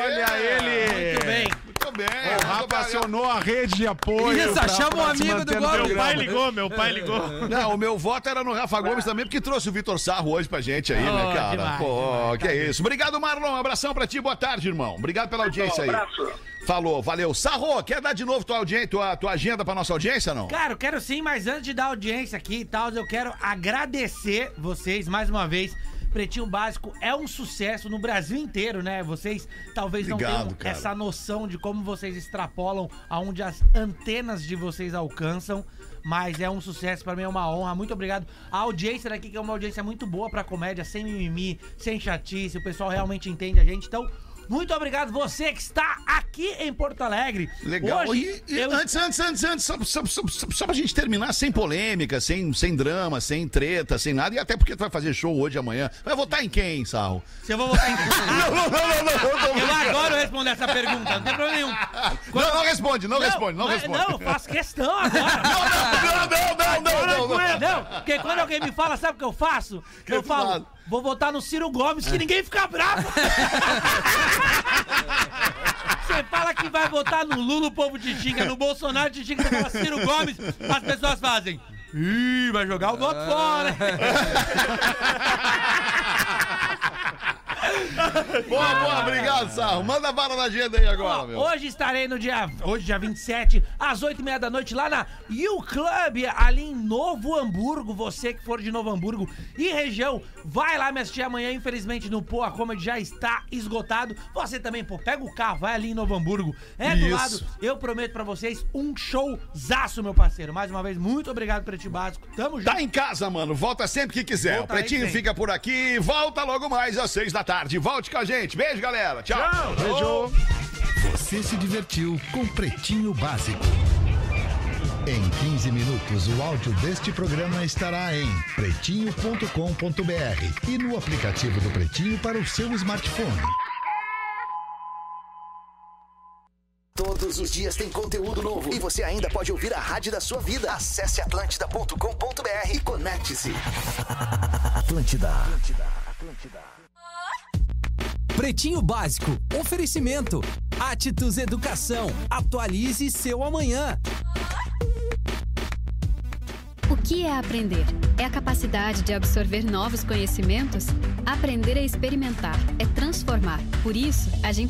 Olha ele! Muito bem. Muito bem. O Rafa acionou a rede de apoio. Isso, pra- chama pra um amigo do Gomes. Meu pai ligou, meu pai ligou. Não, o meu voto era no Rafa Gomes também, porque trouxe o Vitor Sarro hoje pra gente aí, né, Oh, cara? demais, Pô, demais, que é isso. Obrigado, Marlon. Um abração pra ti. Boa tarde, irmão. Obrigado pela audiência aí. abraço. Falou, valeu. Sarro, quer dar de novo tua, audien tua, tua agenda pra nossa audiência, não? Cara, eu quero sim, mas antes de dar audiência aqui e tal, eu quero agradecer vocês mais uma vez. Pretinho Básico é um sucesso no Brasil inteiro, né? Vocês talvez não Obrigado, tenham cara. essa noção de como vocês extrapolam aonde as antenas de vocês alcançam. Mas é um sucesso, pra mim é uma honra. Muito obrigado. A audiência daqui, que é uma audiência muito boa pra comédia, sem mimimi, sem chatice. O pessoal realmente entende a gente. Então, muito obrigado você que está aqui em Porto Alegre. Legal. Hoje, E- e eu- Antes, antes, antes, antes, só, só, só, só, pra gente terminar, sem polêmica, sem, sem drama, sem treta, sem nada, e até porque tu vai fazer show hoje amanhã. Vai votar em quem, Sarro? Se eu vou votar em. Não, não, não, não, não, Eu não. adoro responder essa pergunta, não tem problema nenhum. Não, não responde, não, responde, não responde. Não, faço questão agora. Não, não, não, não, não, não, não. Não, porque quando alguém me fala, sabe o que eu faço? Que eu faz? Vou votar no Ciro Gomes, que ninguém fica bravo. Você fala que vai votar no Lula, o povo te xinga, no Bolsonaro te xinga, você fala Ciro Gomes, as pessoas fazem. Ih, vai jogar o voto fora. Boa, boa, obrigado, Sarro. Manda bala na agenda aí agora, meu. hoje estarei no dia. Hoje, dia 27, às 8h30 da noite, lá na U Club, ali em Novo Hamburgo. Você que for de Novo Hamburgo e região, vai lá me assistir amanhã. Infelizmente, no Poa Comedy já está esgotado. Você também, pô, pega o carro, vai ali em Novo Hamburgo. É do Isso. lado. Eu prometo pra vocês um showzaço, meu parceiro. Mais uma vez, muito obrigado, Pretinho Básico. Tamo junto. Tá em casa, mano. Volta sempre que quiser. Voltarei o Pretinho sempre. fica por aqui. Volta logo mais às seis da tarde. Volte com a gente. Beijo, galera. Tchau. Beijo. Você se divertiu com Pretinho Básico. Em 15 minutos, o áudio deste programa estará em pretinho.com.br e no aplicativo do Pretinho para o seu smartphone. Todos os dias tem conteúdo novo e você ainda pode ouvir a rádio da sua vida. Acesse atlântida.com.br e conecte-se. Atlântida. Pretinho Básico. Oferecimento. Atitudes Educação. Atualize seu amanhã. O que é aprender? É a capacidade de absorver novos conhecimentos? Aprender é experimentar, é transformar. Por isso, a gente